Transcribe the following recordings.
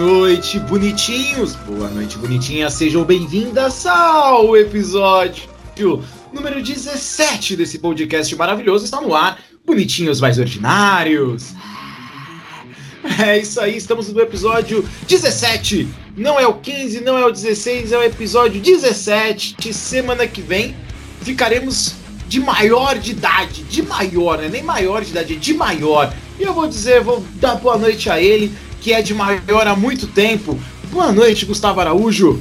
Noite, bonitinhos. Boa noite, bonitinhas. Sejam bem-vindas ao episódio número 17 desse podcast maravilhoso. Está no ar, bonitinhos mais ordinários. É isso aí, estamos no episódio 17. Não é o 15, não é o 16, é o episódio 17. Semana que vem ficaremos de maior de idade, de maior, né? Nem maior de idade, de maior. E eu vou dizer, vou dar boa noite a ele, que é de maior há muito tempo. Boa noite, Gustavo Araújo.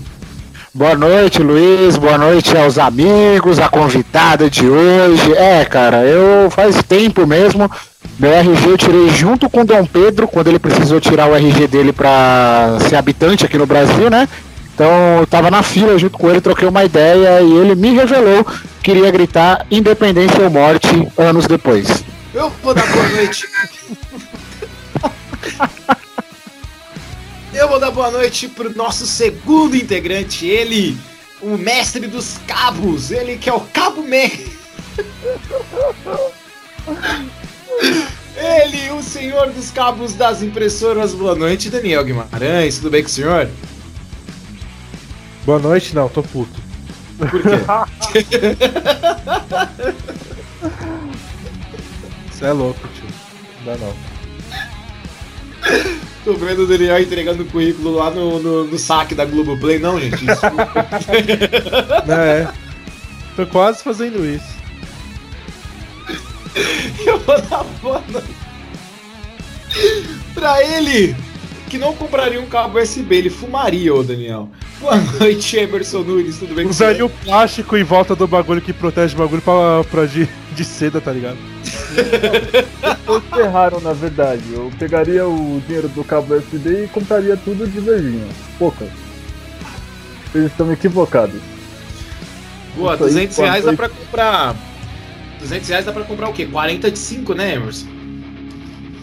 Boa noite, Luiz. Boa noite aos amigos, a convidada de hoje. É, cara, eu faz tempo mesmo. Meu RG eu tirei junto com o Dom Pedro, quando ele precisou tirar o RG dele para ser habitante aqui no Brasil, né? Então eu tava na fila junto com ele, troquei uma ideia e ele me revelou que iria gritar independência ou morte anos depois. Eu vou dar boa noite. eu vou dar boa noite pro nosso segundo integrante, ele, o mestre dos cabos, ele que é o Cabo Man. Ele, o senhor dos cabos das impressoras. Boa noite, Daniel Guimarães. Tudo bem com o senhor? Boa noite, não, tô puto. Por quê? Você é louco, tio. Não dá não. Tô vendo o Daniel entregando o currículo lá no, no, no saque da Globoplay. Não, gente, desculpa. É. Tô quase fazendo isso. Eu vou dar noite pra ele que não compraria um cabo USB, ele fumaria, ô Daniel. Boa noite, Emerson Nunes, tudo bem com você? Usaria o plástico em volta do bagulho que protege o bagulho pra, pra de, de seda, tá ligado? Eles erraram, na verdade. Eu pegaria o dinheiro do cabo USB e compraria tudo de verdinho. Poucas. Eles estão equivocados. Boa, Isso aí, 200 boa reais dá pra comprar. 200 reais dá pra comprar o quê? 40 de 5, né, Emerson?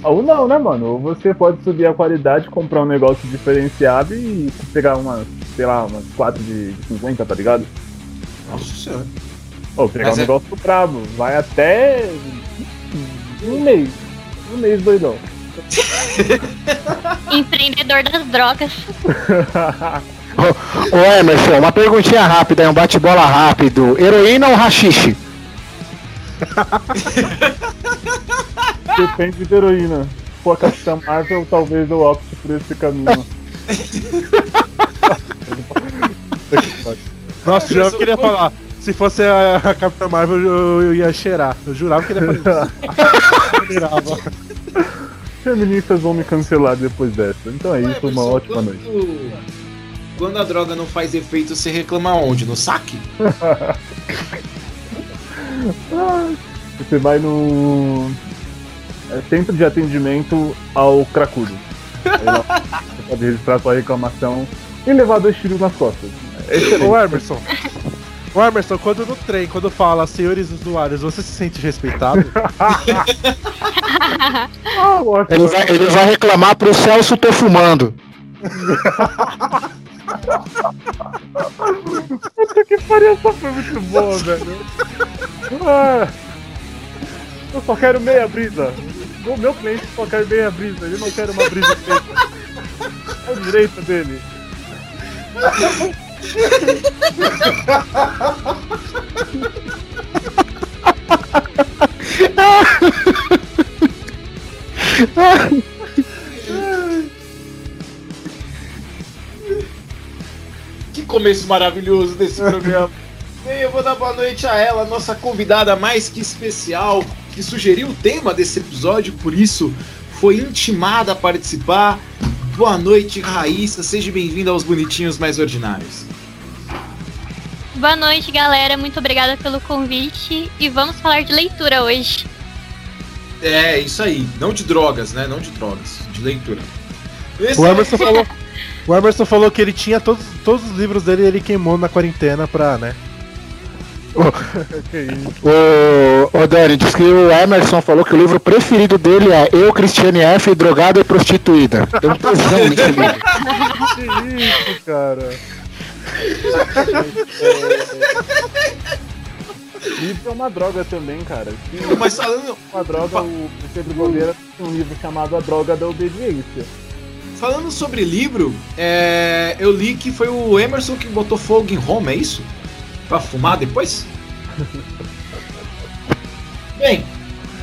Ou não, né, mano? Ou você pode subir a qualidade, comprar um negócio diferenciado e pegar umas, sei lá, umas 4 de de 50, tá ligado? Nossa senhora. Ou pegar Mas um é- negócio brabo. Vai até. Um mês. Um mês doidão. Empreendedor das drogas. Ô Emerson, uma perguntinha rápida, um bate-bola rápido. Heroína ou rachixe? Depende de heroína. Se for a Capitã Marvel, talvez eu opte por esse caminho. Nossa, eu já queria falar. Se fosse a, a Capitã Marvel, eu, eu ia cheirar. Eu jurava que ele ia fazer isso. Eu jurava. Feministas vão me cancelar depois dessa. Então é Ô, isso, uma ótima quando- noite. Quando a droga não faz efeito, você reclama onde? No saque? Você vai no é, centro de atendimento ao cracudo. Você pode registrar sua reclamação e levar dois tiros nas costas. É excelente. Ô Emerson. Ô Emerson, quando no trem, quando fala senhores usuários, você se sente respeitado? Ah. Ele vai, ele vai reclamar pro Celso tô fumando. Puta que pariu, essa foi muito boa, velho. Ah, eu só quero meia brisa. O meu cliente só quer meia brisa, ele não quer uma brisa feita. É o direito dele. Que começo maravilhoso desse programa. Bem, eu vou dar boa noite a ela, nossa convidada mais que especial, que sugeriu o tema desse episódio, por isso foi intimada a participar. Boa noite, Raíssa, seja bem-vinda aos Bonitinhos Mais Ordinários. Boa noite, galera. Muito obrigada pelo convite. E vamos falar de leitura hoje. É, isso aí, não de drogas, né? Não de drogas, de leitura. Esse O Emerson falou. O Emerson falou que ele tinha todos, todos os livros dele e ele queimou na quarentena pra, né? Que isso. Ô, ô Dani, diz que o Emerson falou que o livro preferido dele é Eu, Cristiane F, Drogada e Prostituída. Tem um tesão nesse livro. Que isso, cara. Livro é uma droga também, cara. Mas falando, uma droga, o Pedro Bandeira tem um livro chamado A Droga da Obediência. falando sobre livro, é, eu li que foi o Emerson que botou fogo em Roma, é isso? Pra fumar depois? Bem,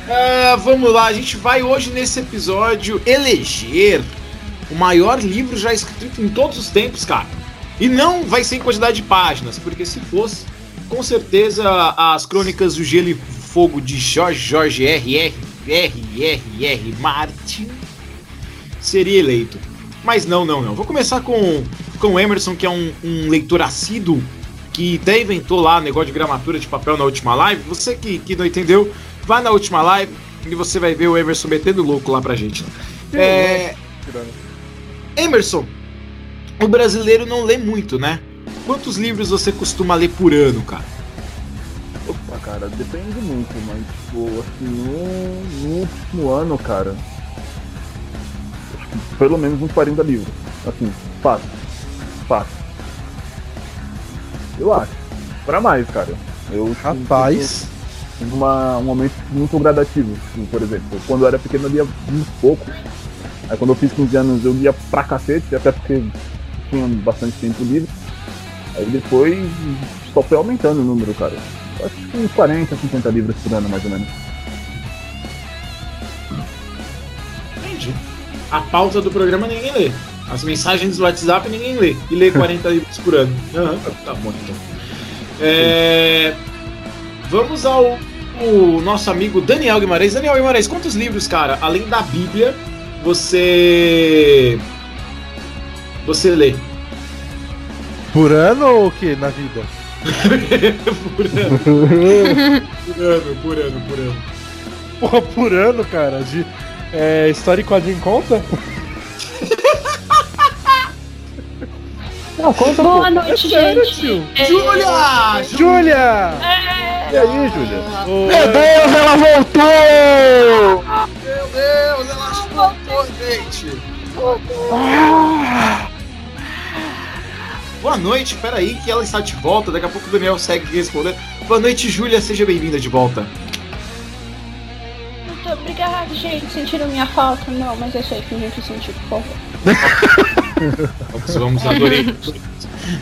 ah, vamos lá, a gente vai hoje nesse episódio eleger o maior livro já escrito em todos os tempos, cara. E não vai ser em quantidade de páginas, porque se fosse, com certeza as crônicas do Gelo e Fogo de Jorge Jorge R. R. R. R. R. Martin seria eleito. Mas não, não, não. Vou começar com, com o Emerson, que é um, um leitor assíduo, que até inventou lá negócio de gramatura de papel na última live. Você que, que não entendeu, vá na última live e você vai ver o Emerson metendo louco lá pra gente. É, Emerson, o brasileiro não lê muito, né? Quantos livros você costuma ler por ano, cara? Opa, cara, depende muito, mas, tipo, assim, no, no último ano, cara, acho que pelo menos uns 40 livros. Assim, fácil. Fácil. Eu acho. Pra mais, cara. Eu Rapaz. tive uma, um momento muito gradativo. Tipo, Por exemplo, quando eu era pequeno eu lia muito pouco. Aí quando eu fiz 15 anos eu lia pra cacete, até porque tinha bastante tempo livre. Aí depois só foi aumentando o número, cara. Eu Acho que uns 40, 50 livros por ano, mais ou menos. Entendi. A pauta do programa ninguém lê. As mensagens do WhatsApp ninguém lê. E lê 40 livros por ano. Aham, tá bom então. É, Vamos ao o nosso amigo Daniel Guimarães. Daniel Guimarães, quantos livros, cara, além da Bíblia, você. Você lê? Por ano ou o que na vida? por ano. Por ano, por ano, por ano. Porra, por ano, cara. De é, história e quadrinho conta? Não, conta Boa noite, sério, gente. É, Júlia! Júlia! E aí, Júlia? Ô, Meu Deus, ela voltou! Meu Deus, ela voltou, gente! Boa noite, peraí que ela está de volta, daqui a pouco o Daniel segue respondendo. Boa noite, Júlia, seja bem-vinda de volta. Muito obrigada, gente. Sentiram minha falta? Não, mas é isso aí que a gente sentiu, por favor. Vamos, vamos, adorei.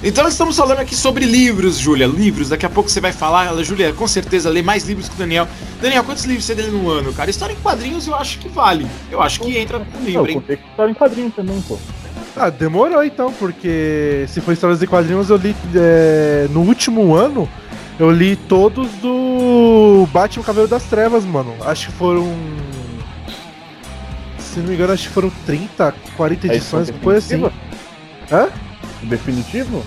Então estamos falando aqui sobre livros, Júlia. Livros, daqui a pouco você vai falar. Júlia, com certeza lê mais livros que o Daniel. Daniel, quantos livros você lê no ano, cara? História em quadrinhos eu acho que vale. Eu acho que entra no Eu livro, hein? que história em quadrinho também, pô. Ah, demorou então, porque se for histórias de quadrinhos, eu li é, no último ano, eu li todos do Batman Cabelo das Trevas, mano. Acho que foram. Se não me engano, acho que foram 30, 40 É edições, edição coisa assim. Hã? Definitivo?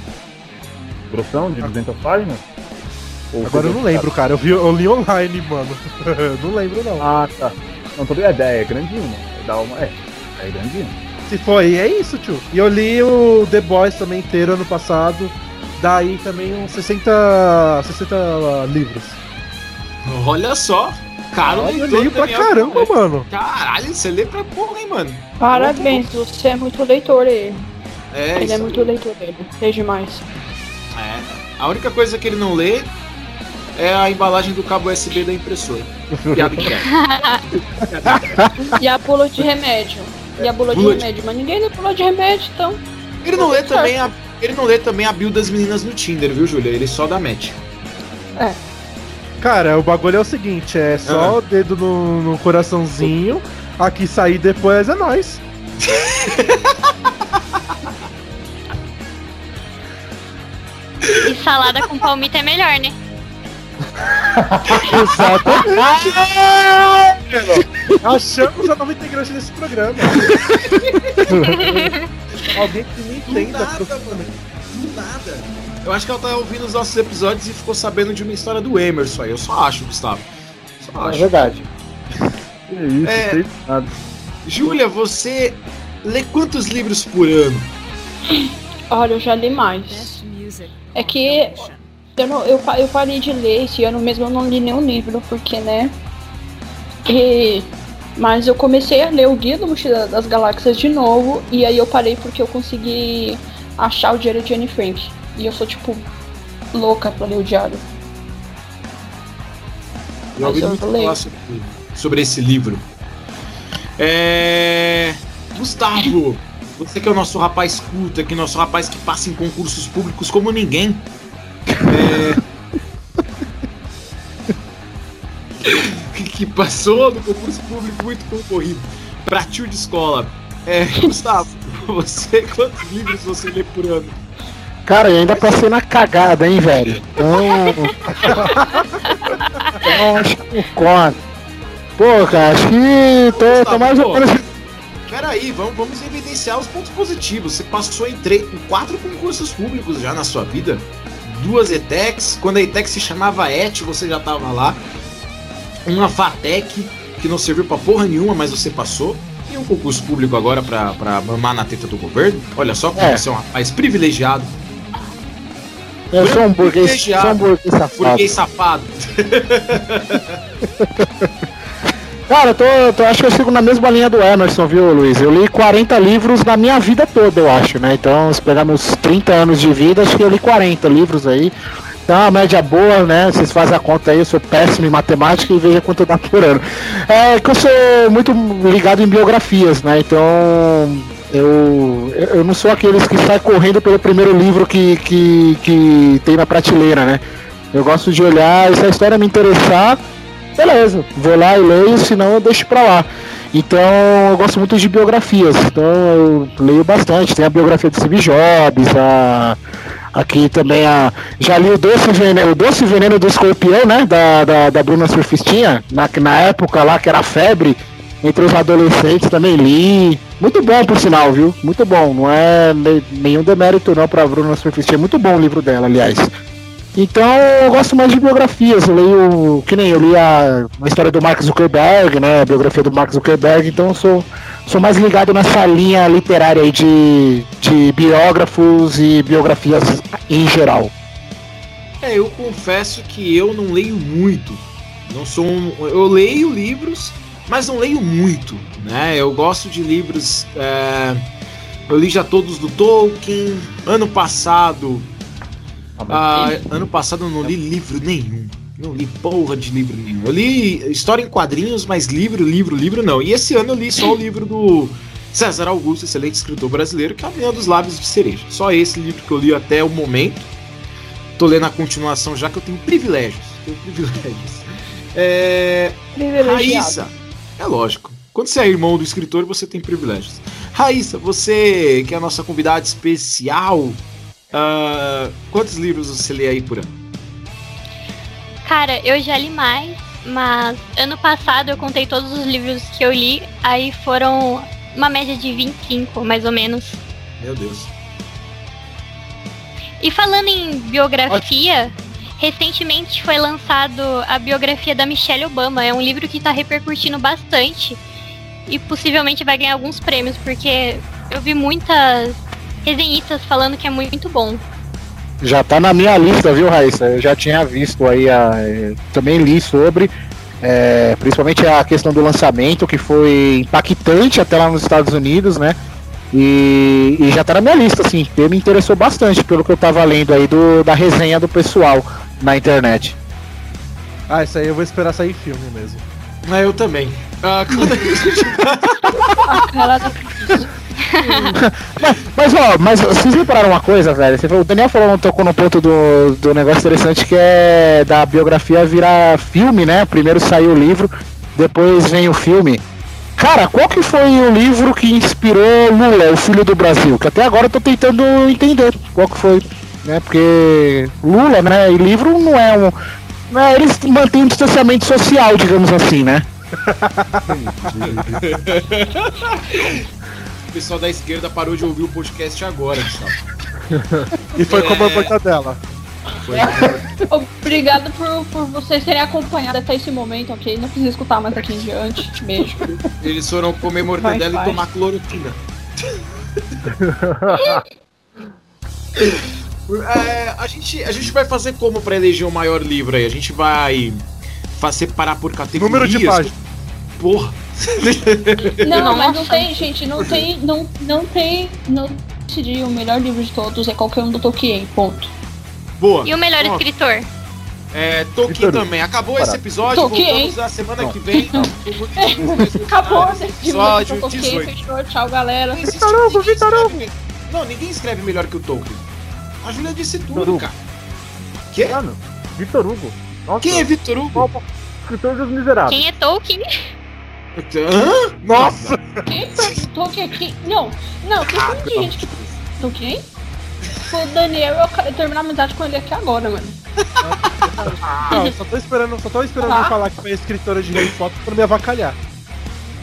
Grossão de 200 páginas? Ou Agora eu não lembro, cara. Eu, vi, eu li online, mano. não lembro, não. Ah, tá. Não, tô ligado. É, é grandinho, né? Dá uma... É, é grandinho. Se foi, é isso, tio. E eu li o The Boys também inteiro ano passado. Daí também uns 60, 60 livros. Olha só. Cara, Olha, eu leitor, leio pra caramba, mano. Caralho, você lê pra porra, hein, mano? Parabéns, você é muito leitor, ele. É, ele isso é muito leitor, ele. É demais. É. A única coisa que ele não lê é a embalagem do cabo USB da impressora. Piada que é. E a bula de remédio. E a bula de remédio. Mas ninguém lê bula de remédio, então. Ele não lê também a. Ele não lê também a build das meninas no Tinder, viu, Júlia? Ele só dá match. Cara, o bagulho é o seguinte, é só Ah. o dedo no, no coraçãozinho, aqui sair depois é nóis. E salada com palmito é melhor, né? Achamos a nova integrante desse programa. Alguém que me entenda. nada, mano. Do nada. Eu acho que ela tá ouvindo os nossos episódios e ficou sabendo de uma história do Emerson aí. Eu só acho, Gustavo. Só É acho. verdade. Que isso, É. nada. Júlia, você lê quantos livros por ano? Olha, eu já li mais. É que eu, não, eu, eu parei de ler esse ano mesmo, eu não li nenhum livro, porque, né? E, mas eu comecei a ler o Guia do Mochila das Galáxias de novo, e aí eu parei porque eu consegui achar o Diário de Anne Frank. E eu sou, tipo, louca pra ler o diário. Já ouvi muito falar sobre, sobre esse livro. É... Gustavo, você que é o nosso rapaz culto aqui, nosso rapaz que passa em concursos públicos como ninguém. É... que passou no concurso público muito concorrido pra tio de escola. É, Gustavo, você quantos livros você lê por ano? Cara, eu ainda passei na cagada, hein, velho? Então. então acho que conta. Pô, cara, acho que tô, Gustavo, tô mais ou menos. Peraí, vamos, vamos evidenciar os pontos positivos. Você passou em, três, em quatro concursos públicos já na sua vida. Duas ETECs. Quando a ETEC se chamava ET, você já tava lá uma FATEC que não serviu pra porra nenhuma, mas você passou. E um concurso público agora pra, pra mamar na teta do governo. Olha só como é. você é um rapaz privilegiado. Eu sou um burguês, sou um burguês safado. Burguês safado. Cara, eu tô, tô, acho que eu sigo na mesma linha do Emerson, viu, Luiz? Eu li 40 livros na minha vida toda, eu acho, né? Então, se pegar meus 30 anos de vida, acho que eu li 40 livros aí. Então, uma média boa, né? Vocês fazem a conta aí, eu sou péssimo em matemática e veja quanto dá por ano. É que eu sou muito ligado em biografias, né? Então, eu, eu não sou aqueles que saem correndo pelo primeiro livro que, que, que tem na prateleira, né? Eu gosto de olhar, e se a história me interessar, beleza, vou lá e leio, senão eu deixo pra lá. Então eu gosto muito de biografias, então eu leio bastante. Tem a biografia de Steve Jobs, a Aqui também a. Já li o Doce Veneno, o Doce Veneno do Escorpião, né? Da, da, da Bruna Surfistinha, na, na época lá que era febre entre os adolescentes também li. Muito bom, por sinal, viu? Muito bom. Não é nenhum demérito não pra Bruna Surfistinha. Muito bom o livro dela, aliás. Então eu gosto mais de biografias. Eu leio, que nem eu li a, a história do Mark Zuckerberg, né? A biografia do Mark Zuckerberg, então eu sou sou mais ligado nessa linha literária aí de, de biógrafos e biografias em geral. É, eu confesso que eu não leio muito. Não sou um, eu leio livros, mas não leio muito, né? Eu gosto de livros. É, eu li já todos do Tolkien. Ano passado, ah, ano passado eu não li livro nenhum. Não li porra de livro nenhum. Eu li história em quadrinhos, mas livro, livro, livro não. E esse ano eu li só o livro do César Augusto, excelente escritor brasileiro, que é a Minha dos Lábios de Cereja. Só esse livro que eu li até o momento. Tô lendo a continuação já que eu tenho privilégios. Tenho privilégios. É... Raíssa. É lógico. Quando você é irmão do escritor, você tem privilégios. Raíssa, você que é a nossa convidada especial, uh, quantos livros você lê aí por ano? Cara, eu já li mais, mas ano passado eu contei todos os livros que eu li, aí foram uma média de 25, mais ou menos. Meu Deus. E falando em biografia, recentemente foi lançado a biografia da Michelle Obama. É um livro que está repercutindo bastante e possivelmente vai ganhar alguns prêmios, porque eu vi muitas resenhistas falando que é muito bom. Já tá na minha lista, viu, Raíssa? Eu já tinha visto aí, a, também li sobre, é, principalmente a questão do lançamento, que foi impactante até lá nos Estados Unidos, né? E, e já tá na minha lista, assim, me interessou bastante pelo que eu tava lendo aí do, da resenha do pessoal na internet. Ah, isso aí eu vou esperar sair filme mesmo. Ah, eu também. Ah, quando a gente... mas, mas, ó, mas vocês repararam uma coisa, velho? Falou, o Daniel falou, tocou no ponto do, do negócio interessante que é da biografia virar filme, né? Primeiro saiu o livro, depois vem o filme. Cara, qual que foi o livro que inspirou Lula, o filho do Brasil? Que até agora eu tô tentando entender qual que foi, né? Porque Lula, né? E livro não é um. Né, eles mantêm um distanciamento social, digamos assim, né? pessoal da esquerda parou de ouvir o podcast agora, Gustavo. e foi é... como a mortadela. Foi Obrigado por, por vocês terem acompanhado até esse momento, ok? Não precisa escutar mais aqui em diante. Beijo. Eles foram comer mortadela vai, vai. e tomar cloroquina. é, a, gente, a gente vai fazer como para eleger o maior livro aí? A gente vai separar por categorias. Número de páginas. Porra. Não, mas não tem, gente, não tem, não, não tem, não decidir o melhor livro de todos é qualquer um do Tolkien, ponto. Boa. E o melhor escritor? É, Tolkien também. Acabou Parado. esse episódio, Tolkien. voltamos na semana que vem. Acabou esse episódio. 18. Fechou. Tchau, galera. Ninguém Vitor Hugo, ninguém Vitor escreve me- Não, ninguém escreve melhor que o Tolkien. A Júlia disse Vitor tudo, Hugo. cara. Que? Mano, Vitor Hugo. Nossa, Quem é Vitor Hugo? escritor dos miseráveis. Quem é Tolkien? Hã? Nossa! Quem perguntou que aqui. Não, não, tem muita gente que? Foi o Daniel eu quero terminar a amizade com ele aqui agora, mano. Não, eu só tô esperando, só tô esperando Ah. falar que foi escritora de Harry Potter pra me avacalhar.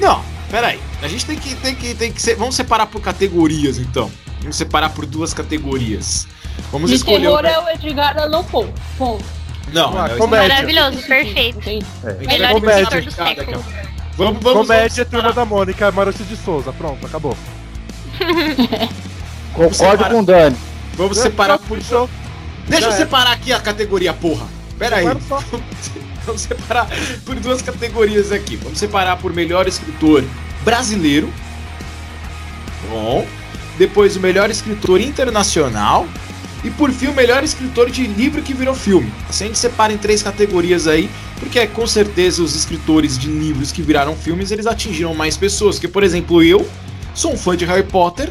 Não, peraí. A gente tem que, tem que, tem que ser. Vamos separar por categorias, então. Vamos separar por duas categorias. Vamos de escolher. terror o... é o Edgar Allan Poe. Ponto. Não, Ah, não, comédia. Maravilhoso, perfeito. Entende? Melhor Comédia. escritor do século. Vamos, vamos, Comédia, vamos Turma da Mônica, Maurício de Souza. Pronto, acabou. Concordo com o Dani. Vamos separar por. Show. Deixa eu é. separar aqui a categoria, porra. Pera aí. Vamos separar por duas categorias aqui. Vamos separar por melhor escritor brasileiro. Bom. Depois o melhor escritor internacional. E por fim o melhor escritor de livro que virou filme. Assim a gente separa em três categorias aí. Porque é, com certeza os escritores de livros que viraram filmes eles atingiram mais pessoas. Que por exemplo eu sou um fã de Harry Potter.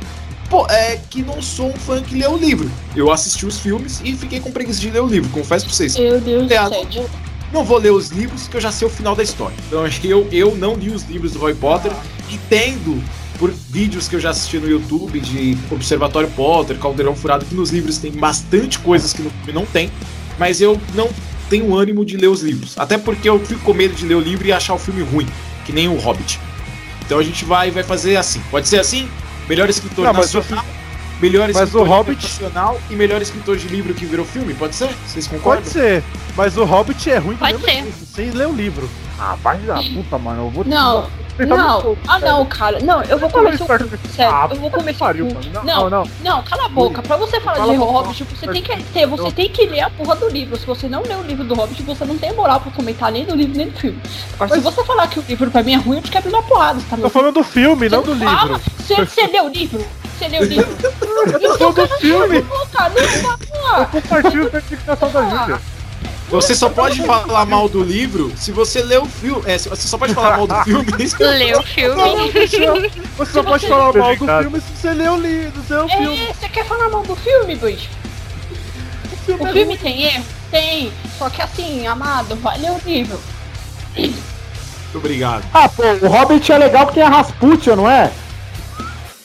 É que não sou um fã que lê o livro. Eu assisti os filmes e fiquei com preguiça de ler o livro, confesso pra vocês. Meu Deus do céu. não, não vou ler os livros que eu já sei o final da história. Então eu, eu não li os livros do Harry Potter, entendo por vídeos que eu já assisti no YouTube de Observatório Potter, Caldeirão Furado, que nos livros tem bastante coisas que no filme não tem, mas eu não tenho ânimo de ler os livros. Até porque eu fico com medo de ler o livro e achar o filme ruim, que nem o Hobbit. Então a gente vai, vai fazer assim. Pode ser assim? Melhor escritor Não, mas nacional, melhor mas o escritor Hobbit- internacional e melhor escritor de livro que virou filme. Pode ser? Vocês concordam? Pode ser, mas o Hobbit é ruim Pode ser. jeito, sem ler o livro. Ah, vai da puta, mano. Eu vou Não, não. Ah, não, cara. Não, eu vou comer seu cu. Sério, Ah, eu vou comer seu cu. Não, Não, não. cala a boca. Pra você falar Fala de Hobbit, você tem que ter, você tem que ler a porra do livro. Se você não lê o livro do Hobbit, você não tem moral pra comentar nem do livro nem do filme. Agora, se você falar que o livro pra mim é ruim, eu te quebro na porrada, tá Tô falando do filme, não do livro. Você, leu o livro? Você leu o livro? Eu tô do filme. Fala. Compartilha a certificação da Júlia. Você só pode falar mal do livro se você lê o filme. É, você só pode falar mal do filme. Leu o filme. Você só pode falar mal do filme se você ler o livro, se ler o filme. É, você quer falar mal do filme, filme O é filme tem erro? Tem. Só que assim, amado, vai ler o livro. Muito obrigado. Ah, pô, o Hobbit é legal que tem a Rasputia, não é?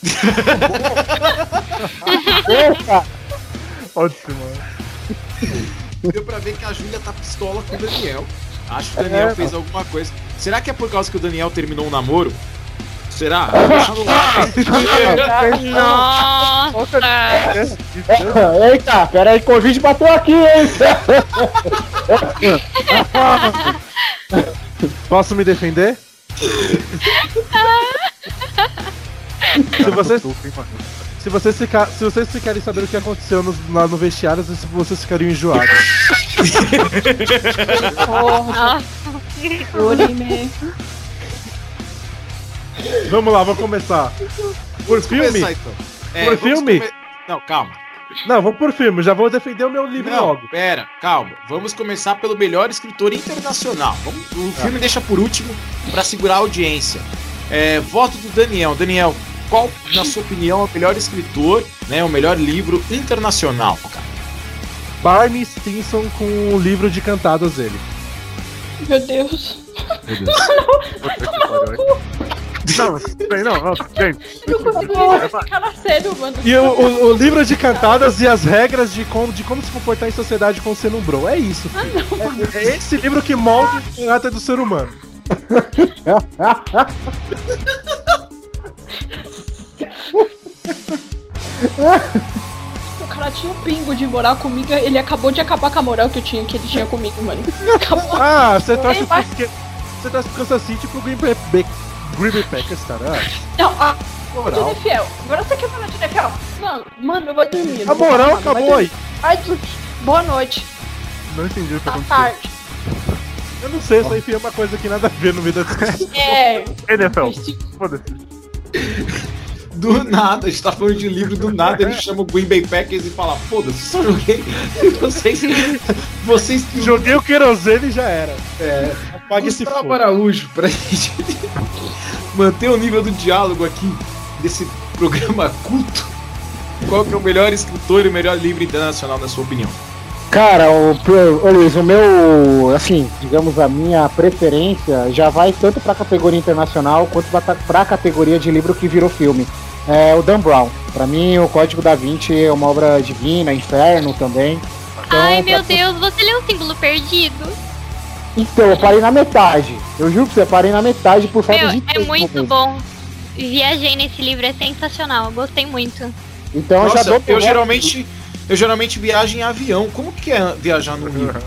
Ótimo. Deu pra ver que a Júlia tá pistola com o Daniel. Acho que o Daniel É, fez alguma coisa. Será que é por causa que o Daniel terminou um namoro? Será? Deixa no ar. Nossa. Eita, pera aí, Covid bateu aqui, hein? Posso me defender? se vocês, se vocês, ficar, se vocês ficarem sabendo o que aconteceu no, lá no vestiário, vocês ficariam enjoados. Porra. Orime. Vamos lá, vamos começar. Por filme? Começar, então. Por vamos filme? come- Não, calma. Não, vamos por filme, já vou defender o meu livro Não, logo. pera, calma. Vamos começar pelo melhor escritor internacional. Vamos- o filme deixa por último pra segurar a audiência. É, voto do Daniel. Daniel, qual, na sua opinião, é o melhor escritor, né? O melhor livro internacional, cara? Barney Stinson com o livro de cantadas dele. Meu Deus. Não, bem, não, não, gente. Não consigo ficar sério, mano. E o, o- o livro de cantadas e as regras de como, de como se comportar em sociedade com o ser bro. É isso. filho. É, é esse livro que molda o caráter do ser humano. O cara tinha um pingo de moral comigo, ele acabou de acabar com a moral que eu tinha, que ele tinha comigo, mano. Acabou. Ah, você mas- esque- você pro Kansas City pro Green Bay, Green Bay Packers, cara. Não, a moral. de NFL. Agora você quer falar de NFL? Mano, mano, eu vou dormir. A moral acabou aí. Ai, boa noite. Não entendi o que Tá aconteceu. tarde. Eu não sei, só enfiei uma coisa que nada a ver no meio da discussão. É. NFL, foda-se. Do nada, a gente tá falando de livro, do nada ele chama o Green Bay Packers e fala, foda-se, só joguei. Vocês. Vocês. Joguei o querosene e já era. É, Apague esse fogo. Araújo, pra gente manter o nível do diálogo aqui desse programa culto. Qual que é o melhor escritor e o melhor livro internacional, na sua opinião? Cara, o, ô Luiz, o meu, assim, digamos, a minha preferência já vai tanto pra categoria internacional quanto pra, pra categoria de livro que virou filme. É o Dan Brown. Pra mim, o Código da Vinci é uma obra divina, Inferno também. Então, Ai, pra- meu Deus, você leu o símbolo perdido? Então, eu parei na metade. Eu juro pra você, eu parei na metade por falta Meu, de é tempo muito mesmo. bom. Viajei nesse livro, é sensacional. Gostei muito. Então eu já Nossa, dou eu geralmente, eu geralmente viajo em avião. Como que é viajar no livro?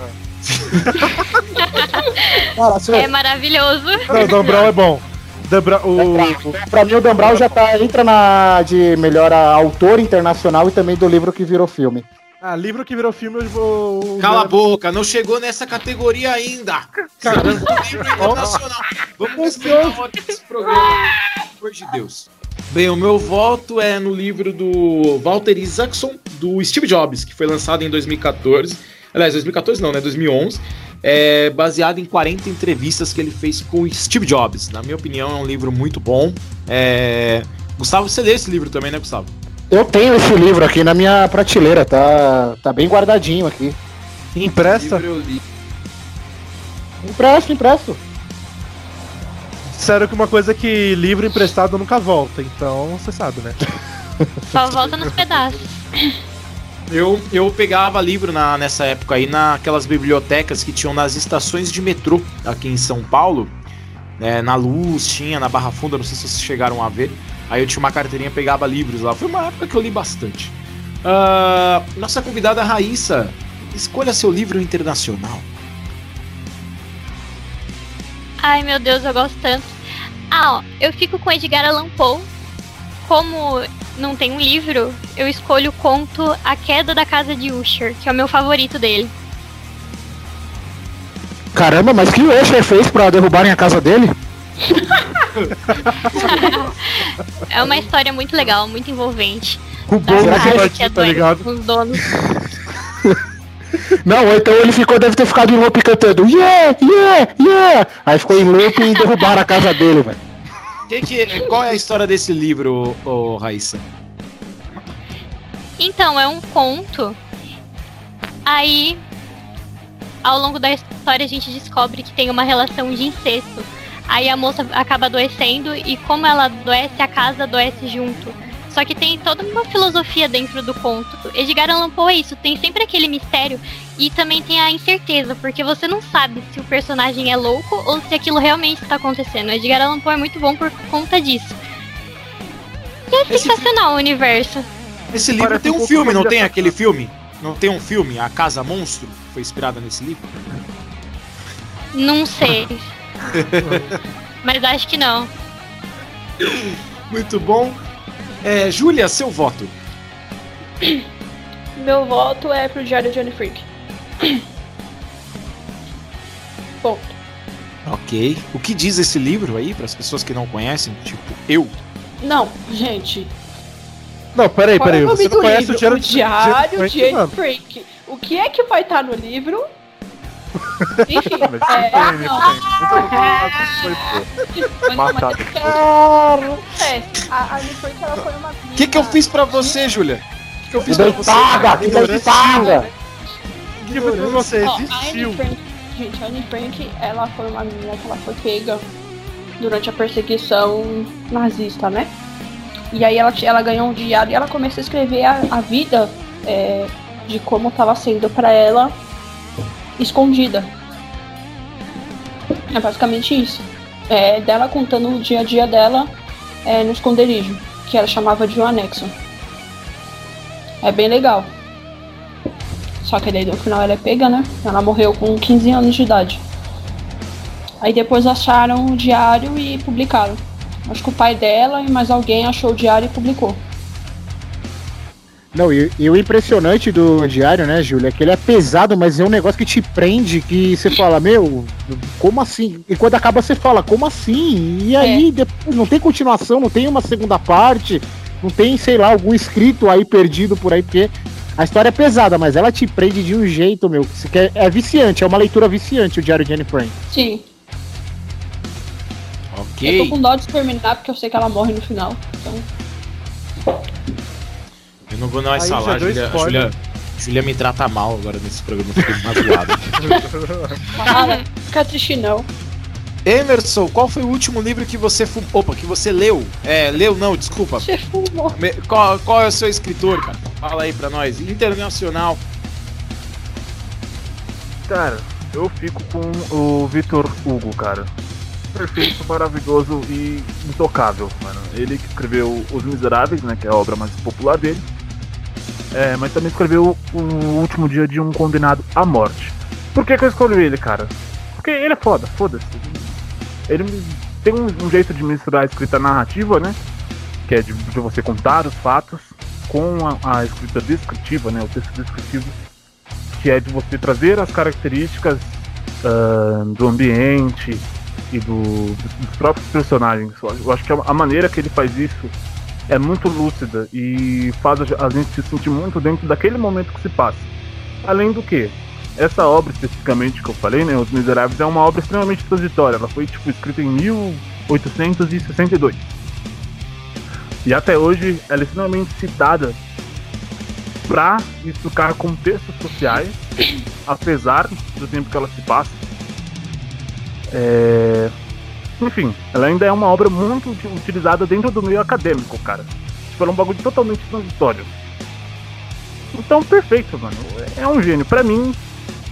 Cara, se- É maravilhoso. Não, o Dan Brown é bom. Dan Brown, o, Pra mim, o Dan Brown já tá, entra na de melhor autor internacional e também do livro que virou filme. ah, livro que virou filme, eu vou. Cala a boca, não chegou nessa categoria ainda. Caramba, livro internacional. Vamos respeitar a desse programa. Pelo amor de Deus. Bem, o meu voto é no livro do Walter Isaacson, do Steve Jobs, que foi lançado em 2014. Aliás, 2014 não, né? 2011. É baseado em 40 entrevistas que ele fez com o Steve Jobs. Na minha opinião, é um livro muito bom. É... Gustavo, você lê esse livro também, né, Gustavo? Eu tenho esse livro aqui na minha prateleira, tá, tá bem guardadinho aqui. Empresta? Impresso, impresso. Disseram que uma coisa é que livro emprestado nunca volta, então você sabe, né? Só volta nos pedaços. Eu, eu pegava livro na, nessa época aí naquelas bibliotecas que tinham nas estações de metrô aqui em São Paulo. né, na Luz, tinha, na Barra Funda, não sei se vocês chegaram a ver. Aí eu tinha uma carteirinha, pegava livros lá. Foi uma época que eu li bastante. Ah, nossa convidada Raíssa, escolha seu livro internacional. Ai, meu Deus, eu gosto tanto. Ah, ó, eu fico com Edgar Allan Poe. Como não tem um livro, eu escolho o conto A Queda da Casa de Usher, que é o meu favorito dele. Caramba, mas que o Usher fez pra derrubarem a casa dele? É uma história muito legal, muito envolvente. O partido, é tá ligado? com os donos. Não, então ele ficou, deve ter ficado em loop cantando Yeah, yeah, yeah. Aí ficou em loop e derrubaram a casa dele, velho. Que que- qual é a história desse livro, ô, Raíssa? Então, é um conto. Aí, ao longo da história, a gente descobre que tem uma relação de incesto. Aí a moça acaba adoecendo e como ela adoece, a casa adoece junto. Só que tem toda uma filosofia dentro do conto. Edgar Allan Poe é isso, tem sempre aquele mistério e também tem a incerteza, porque você não sabe se o personagem é louco ou se aquilo realmente está acontecendo. Edgar Allan Poe é muito bom por conta disso. E é Esse sensacional o universo. Esse livro Parece tem um um filme, não tem aquele filme? Não tem um filme, A Casa Monstro, que foi inspirada nesse livro? Não sei. Mas acho que não. Muito bom. É, Júlia, seu voto. Meu voto é pro Diário de Anne Frank. Ponto. Ok. O que diz esse livro aí, para as pessoas que não conhecem? Tipo, eu. Não, gente. Não, peraí, Qual é peraí. o nome Você não conhece livro? o Diário o Diário Frank, de Anne mano? Frank. O que é que vai estar no livro? Enfim, Mas é, tem, não. tem. Foi matado. Acontece. A Anne Frank ela foi uma O que, que eu fiz pra você, Júlia? O que, que eu fiz pra você? Deitada, que deitada. Que pra você Ó, a existiu. Gente, a Anne Frank, ela foi uma menina que ela foi pega durante a perseguição nazista, né? E aí ela, ela ganhou um diário e ela começou a escrever a, a vida é, de como estava sendo pra ela escondida. É basicamente isso. É, dela contando o dia a dia dela é, no esconderijo, que ela chamava de um anexo. É bem legal. Só que daí no final ela é pega, né? Ela morreu com 15 anos de idade. Aí depois acharam o diário e publicaram. Acho que o pai dela e mais alguém achou o diário e publicou. Não, e, e o impressionante do diário, né, Júlia, é que ele é pesado, mas é um negócio que te prende, que você fala, meu, como assim? E quando acaba você fala, como assim? E aí, depois não tem continuação, não tem uma segunda parte. Não tem, sei lá, algum escrito aí perdido por aí, porque a história é pesada, mas ela te prende de um jeito, meu. Que é, é viciante, é uma leitura viciante o Diário de Anne Frank. Sim. Ok. Eu tô com dó de terminar porque eu sei que ela morre no final. Então. Eu não vou não Aí lá, deu Julia, spoiler. Julia, Julia me trata mal agora nesse programa, fiquei magoado. Fica triste não. Emerson, qual foi o último livro que você fu... Opa, que você leu? É, leu não, desculpa. Você fumou. Qual, qual é o seu escritor, cara? Fala aí pra nós. Internacional. Cara, eu fico com o Vitor Hugo, cara. Perfeito, maravilhoso e intocável, mano. Ele que escreveu Os Miseráveis, né, que é a obra mais popular dele. É, mas também escreveu O Último Dia de um Condenado à Morte. Por que, que eu escolhi ele, cara? Porque ele é foda, foda-se. Ele tem um, um jeito de misturar a escrita narrativa, né? Que é de, de você contar os fatos com a, a escrita descritiva, né? O texto descritivo que é de você trazer as características ah, do ambiente e do- dos próprios personagens. Eu acho que a maneira que ele faz isso é muito lúcida e faz a gente se sentir muito dentro daquele momento que se passa. Além do que, essa obra especificamente que eu falei, né, Os Miseráveis, é uma obra extremamente transitória. Ela foi tipo escrita em 1862. E até hoje ela é extremamente citada para explicar contextos sociais, apesar do tempo que ela se passa. É, Enfim, ela ainda é uma obra muito uti- utilizada dentro do meio acadêmico, cara. Tipo, ela é um bagulho totalmente transitório. Então, perfeito, mano. É um gênio. Pra mim,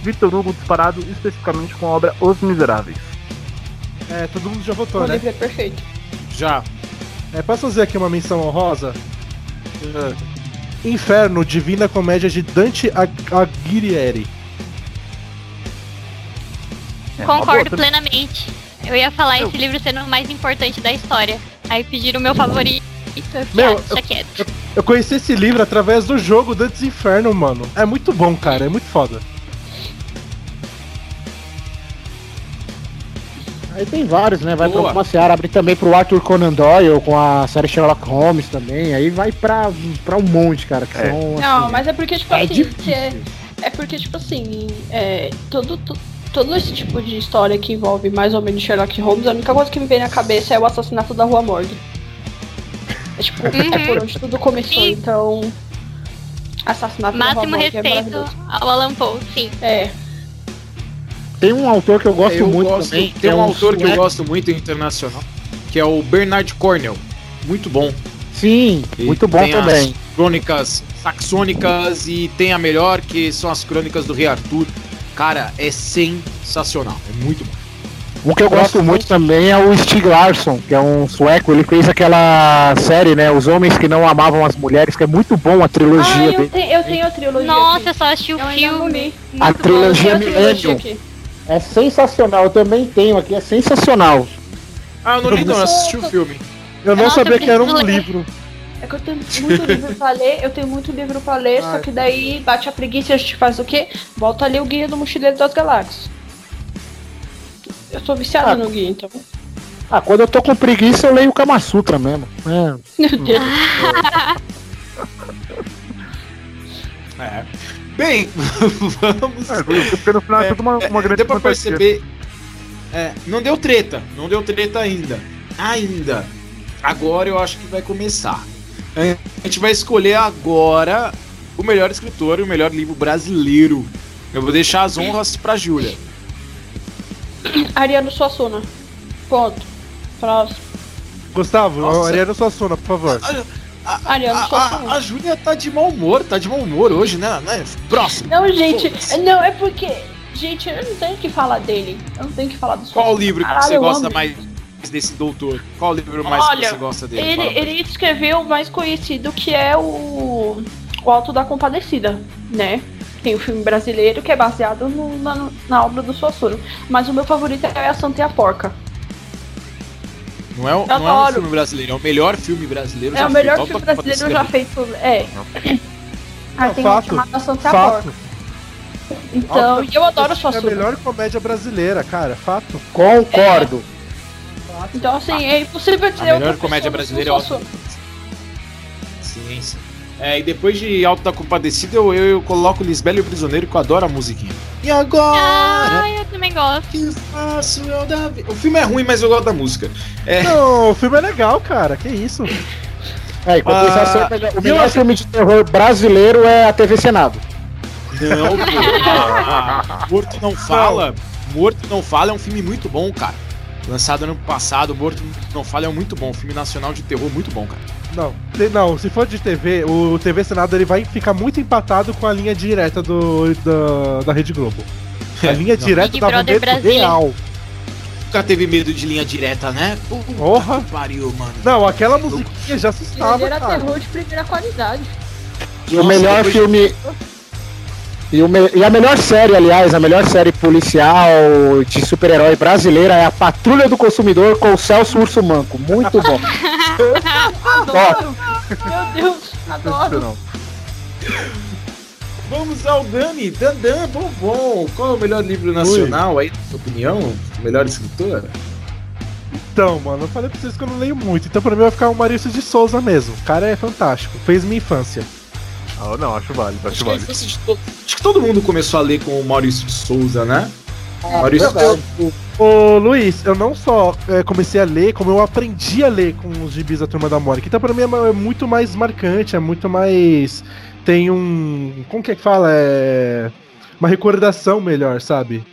Victor Hugo disparado especificamente com a obra Os Miseráveis. É, todo mundo já O votou, né? livro é perfeito. Já. É, posso fazer aqui uma menção honrosa? Inferno, Divina Comédia de Dante Ag- Alighieri. É Concordo plenamente. Eu ia falar esse livro sendo o mais importante da história. Aí pediram o meu favorito. Eu Meu, deixa quieto. Eu conheci esse livro através do jogo Dantes Inferno, mano. É muito bom, cara. É muito foda. Aí tem vários, né? Vai Boa. pra uma seara, abre também pro Arthur Conan Doyle com a série Sherlock Holmes também. Aí vai pra, pra um monte, cara. Que É. são, Não, assim, mas é porque, tipo é assim, difícil. é, é porque, tipo assim, é, todo, to- todo esse tipo de história que envolve mais ou menos Sherlock Holmes, a única coisa que me vem na cabeça é o assassinato da Rua Morgue. É tipo, é por onde tudo começou, Sim. então. Assassinato da Rua Máximo Morgue é respeito maravilhoso. ao Alan Poe, sim. É, Tem um autor que eu gosto eu muito gosto- também. Tem é um autor que eu gosto muito internacional, que é o Bernard Cornell. Muito bom. Sim, E muito bom tem também. As crônicas saxônicas e tem a melhor, que são as crônicas do Rei Arthur. Cara, é sensacional. É muito bom. Um que eu gosto muito também é o Stig Larsson, que é um sueco. Ele fez aquela série, né? Os Homens que Não Amavam as Mulheres, que é muito bom a ah, trilogia eu, dele. tenho, eu tenho a trilogia. Nossa, eu só assisti o Eu filme. A trilogia a trilogia Millennium. É sensacional, eu também tenho aqui, é sensacional. Ah, eu não li não, eu assisti o filme. Eu não Nossa, sabia que era um livro. É que eu tenho muito livro pra ler, eu tenho muito livro pra ler, só Ai. que daí bate a preguiça e a gente faz o quê? Volta ali o Guia do Mochileiro das Galáxias. Eu sou viciada Ah. no guia, então. Ah, quando eu tô com preguiça, eu leio o Kama Sutra mesmo. É. Meu Deus. É. Bem, vamos. É, porque no final é, É, tudo uma, uma É, grande deu pra perceber. É, não deu treta, não deu treta ainda. Ainda. Agora eu acho que vai começar. A gente vai escolher agora o melhor escritor e o melhor livro brasileiro. Eu vou deixar as honras pra Júlia. Ariano Suassuna. Ponto. Próximo. Gustavo, Nossa. Ariano Suassuna, por favor. Ariano A, Suassuna. a, a Júlia tá de mau humor, tá de mau humor hoje, né? né? Próximo. Não, gente, não, é porque. Gente, eu não tenho que falar dele. Eu não tenho que falar do Qual livro que você gosta mais desse doutor? Qual livro mais Olha, que você gosta dele? Ele, ele escreveu o mais conhecido que é o, o Alto da Compadecida, né? Tem o filme brasileiro que é baseado no- na, na obra do Suassuna. Mas o meu favorito é a Santa e a Porca. Não é, Eu não é um filme brasileiro, é o melhor filme brasileiro É já o melhor feito. filme brasileiro já feito. É. Aí Não, tem um fato. chamado Santa e a Fato. Porca. Então, e eu adoro o É a melhor comédia brasileira, cara. Fato. Concordo. Então, assim, é impossível dizer A melhor outra comédia brasileira é Suassuna. sequência. É, e depois de Alto da Compadecida, eu, eu, eu coloco Lisbela e o Prisioneiro, que eu adoro a musiquinha. E agora? Ah, eu também gosto. Que faço eu da vida? O filme é ruim, mas eu gosto da música. É, Não, o filme é legal, cara. Que isso? É, em compensação, Ah, o melhor filme de terror brasileiro é a TV Senado. não, pô. Morto Não Fala. Morto Não Fala é um filme muito bom, cara. Lançado ano passado, Morto Não Fala é muito bom. Filme nacional de terror muito bom, cara. Não, não, se for de TV, o TV Senado ele vai ficar muito empatado com a linha direta do, da, da Rede Globo. A linha Não. direta Brother medo real. Nunca teve medo de linha direta, né? Puta Porra. que pariu, mano. Não, aquela musiquinha já Ele assustava, era cara. terror de primeira qualidade. E o melhor filme. E, o e a melhor série, aliás, a melhor série policial de super-herói brasileira é a Patrulha do Consumidor com o Celso Urso Manco. Muito bom. Adoro! Meu Deus, adoro! Vamos ao Dani. Dandan, bom, bom. Qual é o melhor livro nacional aí, na sua opinião? O melhor escritor? Então, mano, eu falei pra vocês que eu não leio muito. Então pra mim vai ficar o Maurício de Souza mesmo. O cara é fantástico. Fez minha infância. Ah, não, acho válido, acho Acho que, a válido. infância de to- acho que todo mundo começou a ler com o Maurício de Souza, né? Maurício de verdade. Souza. Ô Luiz, eu não só é, comecei a ler, como eu aprendi a ler com os gibis da Turma da Mônica. Então pra mim é é muito mais marcante, é muito mais. Tem um. Como que é que fala? É. Uma recordação melhor, sabe?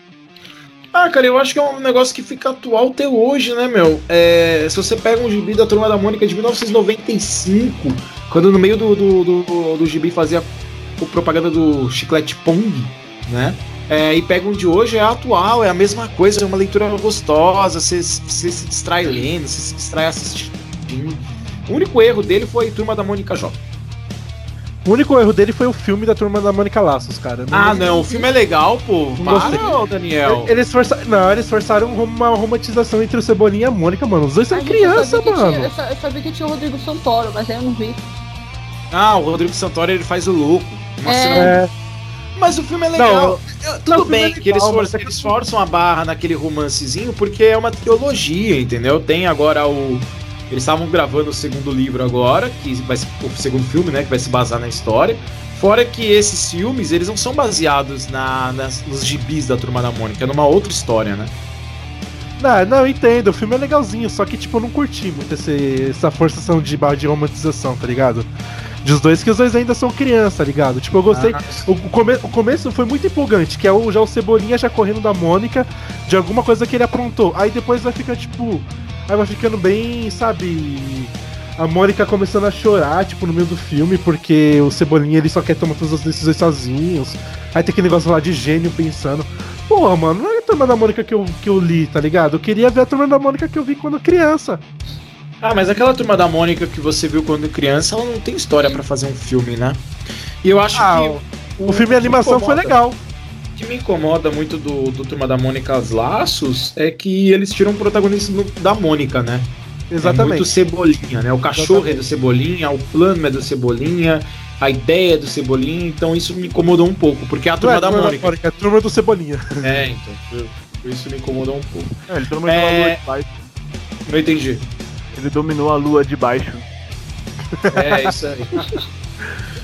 Ah, cara, eu acho que é um negócio que fica atual até hoje, né, meu? É, se você pega um gibi da Turma da Mônica de 1995, quando no meio do, do, do, do gibi fazia o propaganda do chiclete Pong, né? É, e pega um de hoje, é atual, é a mesma coisa, é uma leitura gostosa, você, se distrai lendo, você se distrai assistindo. O único erro dele foi Turma da Mônica Jovem. O único erro dele foi o filme da Turma da Mônica Laços, cara. Eu Ah, não, o filme é legal, pô. Não Para, ô, Daniel. Eles forçaram. Não, eles forçaram uma romantização entre o Cebolinha e a Mônica, mano. Os dois são criança, que tinha- mano. eu, sa- eu sabia que tinha o Rodrigo Santoro, mas aí eu não vi. Ah, o Rodrigo Santoro ele faz o louco. Uma É. cena É, Mas o filme é legal. Eu- não, Tudo o filme bem é que eles, legal, for- mas é que- eles forçam a barra naquele romancezinho porque é uma trilogia, entendeu? Tem agora o. Eles estavam gravando o segundo livro agora, que vai ser o segundo filme, né? Que vai se basar na história. Fora que esses filmes, eles não são baseados na, nas- nos gibis da Turma da Mônica, é numa outra história, né? Não, não, entendo. O filme é legalzinho, só que, tipo, eu não curti muito esse, essa forçação de barra de romantização, tá ligado? Dos dois, que os dois ainda são criança, tá ligado? Tipo, eu gostei. Ah, O, o come- o começo foi muito empolgante, que é o, já o Cebolinha já correndo da Mônica de alguma coisa que ele aprontou. Aí depois vai ficar, tipo. Aí vai ficando bem, sabe. A Mônica começando a chorar, tipo, no meio do filme, porque o Cebolinha ele só quer tomar todas as decisões sozinhos. Aí tem aquele negócio lá de gênio pensando. Porra, mano, não é a turma da Mônica que eu, que eu li, tá ligado? Eu queria ver a turma da Mônica que eu vi quando criança. Ah, mas aquela turma da Mônica que você viu quando criança, ela não tem história pra fazer um filme, né? E eu acho Ah, que. O filme e a animação foi legal. O que me incomoda muito do, do Turma da Mônica Os Laços é que eles tiram o protagonismo da Mônica, né? É Exatamente. muito Cebolinha, né? O cachorro é do Cebolinha, o plano é do Cebolinha, a ideia é do Cebolinha, então isso me incomodou um pouco, porque é a Turma é a da turma Mônica. é a turma do Cebolinha. É, então. isso me incomodou um pouco. É, ele dominou É. a lua de baixo. Não entendi. Ele dominou a lua de baixo. É, isso aí.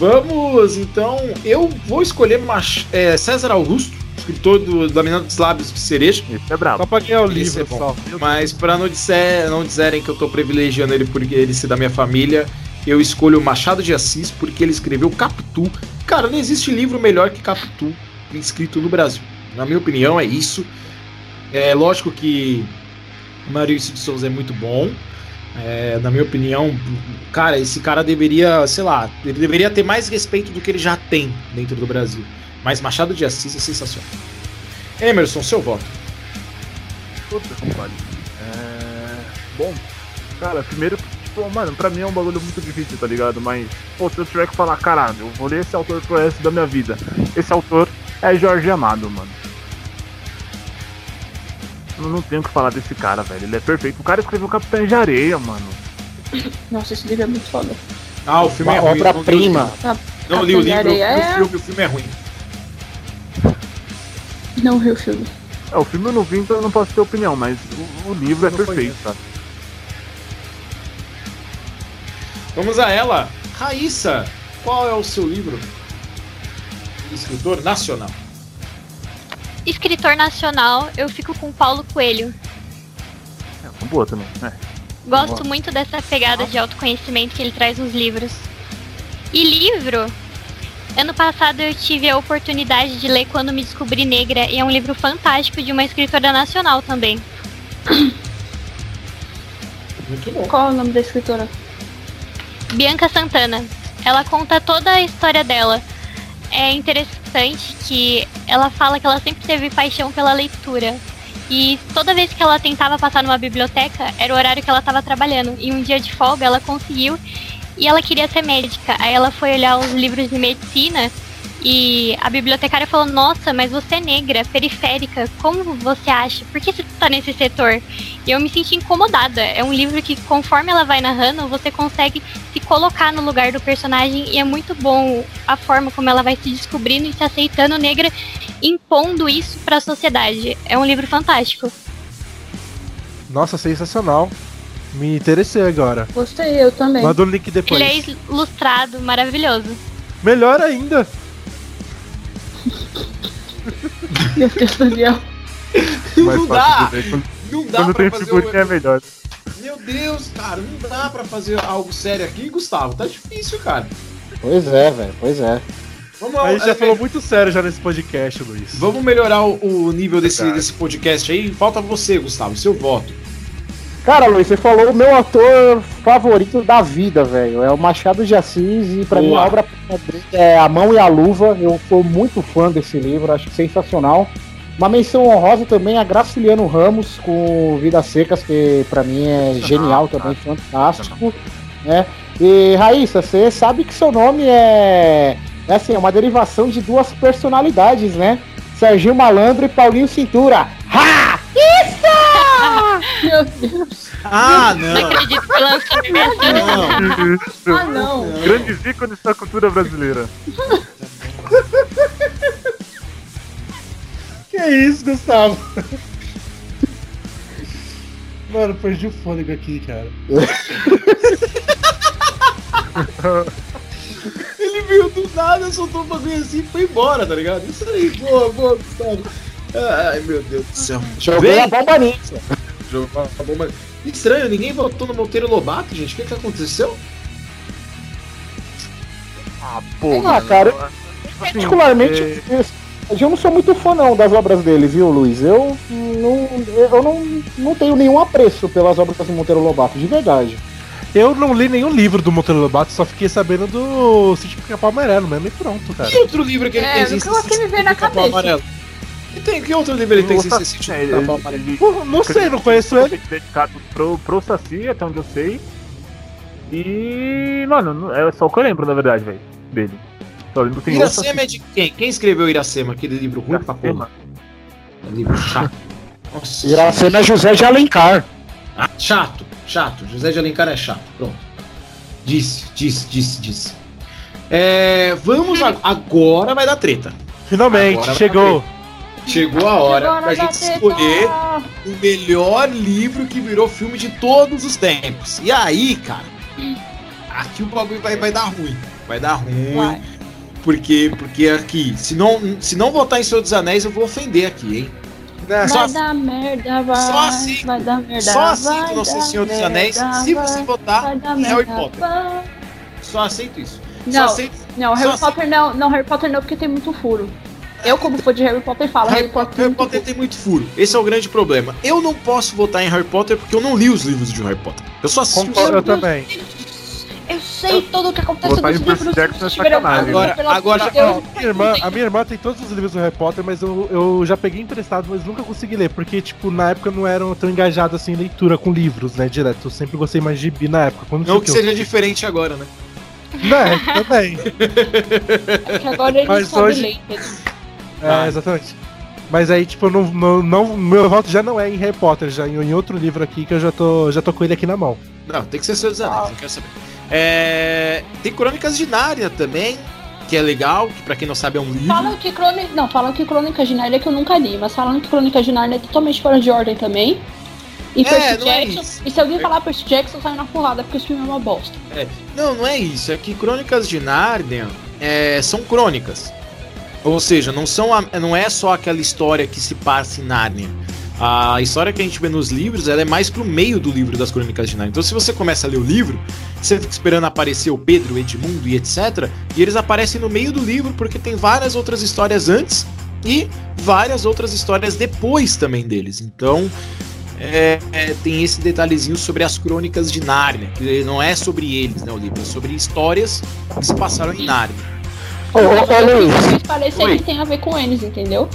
Vamos, então. Eu vou escolher Mach- é, César Augusto, escritor do, da Menina dos Lábios de Cereja. Esse é brabo. Só pra ganhar o Esse livro é bom. Mas pra não, disser, não dizerem que eu tô privilegiando ele porque ele se da minha família, eu escolho o Machado de Assis porque ele escreveu Capitu. Cara, não existe livro melhor que Capitu escrito no Brasil. Na minha opinião, é isso. É lógico que Maurício de Souza é muito bom. É, na minha opinião, cara, esse cara deveria, sei lá, ele deveria ter mais respeito do que ele já tem dentro do Brasil. Mas Machado de Assis é sensacional. Emerson, seu voto. Puta que pariu. É. Bom, cara, primeiro, tipo, mano, pra mim é um bagulho muito difícil, tá ligado? Mas, pô, se eu tiver que falar, caralho, eu vou ler esse autor pro resto da minha vida. Esse autor é Jorge Amado, mano. Eu não tenho o que falar desse cara, velho. Ele é perfeito. O cara escreveu Capitães de Areia, mano. Nossa, esse livro é muito foda. Ah, o filme Uma é ruim. obra-prima. Não li o livro, vi Areia o é- filme, o filme é ruim. Não vi o filme. É, o filme eu não vi, então eu não posso ter opinião, mas o, o livro é Não perfeito, tá? Vamos a ela, Raíssa, qual é o seu livro? Escritor nacional. Escritor nacional, eu fico com Paulo Coelho. É, boa também, né? Gosto Boa. muito dessa pegada de autoconhecimento que ele traz nos livros. E livro, ano passado eu tive a oportunidade de ler Quando Me Descobri Negra, e é um livro fantástico de uma escritora nacional também. Muito bom. Qual é o nome da escritora? Bianca Santana. Ela conta toda a história dela. É interessante que ela fala que ela sempre teve paixão pela leitura. E toda vez que ela tentava passar numa biblioteca, era o horário que ela estava trabalhando. E um dia de folga ela conseguiu e ela queria ser médica. Aí ela foi olhar os livros de medicina e a bibliotecária falou: Nossa, mas você é negra, periférica, como você acha? Por que você está nesse setor? E eu me senti incomodada. É um livro que, conforme ela vai narrando, você consegue se colocar no lugar do personagem e é muito bom a forma como ela vai se descobrindo e se aceitando negra, impondo isso para a sociedade. É um livro fantástico. Nossa, sensacional. Me interessei agora. Gostei, eu também. Manda o link depois. Ele é ilustrado, maravilhoso. Melhor ainda. Meu Deus, Daniel. Mais não dá! Quando, Não dá quando pra tem fazer é o... melhor. Meu Deus, cara, não dá pra fazer algo sério aqui, Gustavo. Tá difícil, cara. Pois é, velho, pois é. Vamos, A gente já é, falou muito sério já nesse podcast, Luiz. Vamos melhorar o, o nível desse, Verdade. desse podcast aí. Falta você, Gustavo, seu voto. Cara, Luiz, você falou o meu ator favorito da vida, velho. É o Machado de Assis e pra mim a obra é A Mão e a Luva. Eu sou muito fã desse livro, acho sensacional. Uma menção honrosa também a Graciliano Ramos com Vidas Secas, que pra mim é genial também, fantástico. Né? E Raíssa, você sabe que seu nome é, é assim, é uma derivação de duas personalidades, né? Serginho Malandro e Paulinho Cintura. Ha! Meu Deus. Ah, Não não. acredito que lançou essa. Não. Ah, não. Grandes ícones da cultura brasileira. Que isso, Gustavo? Mano, perdi o fôlego aqui, cara. Ele veio do nada, soltou um bagulho assim e foi embora, tá ligado? Isso aí, boa, boa, Gustavo. Ai, meu Deus do céu. Joguei Vem. a bomba nisso. Jogou bomba. Estranho, ninguém votou no Monteiro Lobato, gente. O que, que aconteceu? Ah, pô. Ah, cara, Assim, Particularmente, é, eu não sou muito fã não das obras dele, viu, Luiz? Eu não, eu não, não tenho nenhum apreço pelas obras do Monteiro Lobato, de verdade. Eu não li nenhum livro do Monteiro Lobato, só fiquei sabendo do Sítio Pica-Pau Amarelo mesmo e pronto, cara. Que outro livro que ele É, tem nunca consegui me ver na cabeça. E tem, que outro livro ele tem é, ele- ele- Pô, não sei, não conheço ele. dedicado pro, pro Saci, até onde eu sei. E. Mano, é só o que eu lembro, na verdade, velho. Dele. Só lembro que tem outro Iracema é de quem? Quem escreveu Iracema? Aquele livro ruim pra porra? É livro chato. Nossa. Iracema é José de Alencar. Ah, chato, chato. José de Alencar é chato. Pronto. Disse, disse, disse, disse. É, vamos a- agora vai dar treta. Finalmente, chegou. Chegou a hora Chegou pra na gente escolher o melhor livro que virou filme de todos os tempos. E aí, cara, aqui o bagulho vai, vai dar ruim. Vai dar ruim. Vai. Porque, porque aqui, se não, se não votar em Senhor dos Anéis, eu vou ofender aqui, hein? Né? Só Vai dar merda, vai. só assim- Vai dar merda. Só aceito vai Nosso Senhor dos Anéis se vai, você votar vai dar em Harry merda, Potter. vai. Só aceito isso. Só Não, aceito. não, só Harry aceito- Potter não, não, Harry Potter não, porque tem muito furo. Eu, como fã de Harry Potter, falo, Harry Harry Potter, Harry tem Potter muito tem muito furo. Esse é o grande problema. Eu não posso votar em Harry Potter porque eu não li os livros de Harry Potter. Eu só assisti os Concordo, eu Deus. também. Eu sei tudo o que acontece nos livros. Jackson é alguma coisa, Agora- agora- Deus, Minha irmã, a minha irmã tem todos os livros do Harry Potter, mas eu, eu já peguei emprestado, mas nunca consegui ler, porque, tipo, na época eu não era tão engajado assim em leitura com livros, né, direto. Eu sempre gostei mais de gibi na época. Quando Não tinha que o quê? seja diferente agora, né? Né, também. É que agora ele Mas sabe hoje- ler, entendeu? É, Ah. exatamente. Mas aí, tipo, não, não, não- meu voto já não é em Harry Potter, já em, em outro livro aqui que eu já tô, já tô com ele aqui na mão. Não, tem que ser Senhor dos Anéis, não quero saber. É, tem Crônicas de Nárnia também, que é legal, que pra quem não sabe é um livro. Falam que Crônica. Não, falam que Crônica de Nárnia é que eu nunca li, mas falam que Crônica de Nárnia é totalmente fora de ordem também. E É, é Jackson. isso. e se alguém falar Percy Jackson, sai na porrada, porque esse filme é uma bosta. É, não, não é isso. É que Crônicas de Nárnia é, são crônicas. Ou seja, não, são não é só aquela história que se passa em Nárnia. A história que a gente vê nos livros ela é mais pro meio do livro das Crônicas de Nárnia. Então, se você começa a ler o livro, você fica esperando aparecer o Pedro, o Edmundo e etc. E eles aparecem no meio do livro porque tem várias outras histórias antes e várias outras histórias depois também deles. Então, é, é, tem esse detalhezinho sobre as crônicas de Nárnia, que não é sobre eles, né, o livro, é sobre histórias que se passaram em Nárnia. Ô, ô, ô Luiz. Parecer Oi. que tem a ver com eles, entendeu?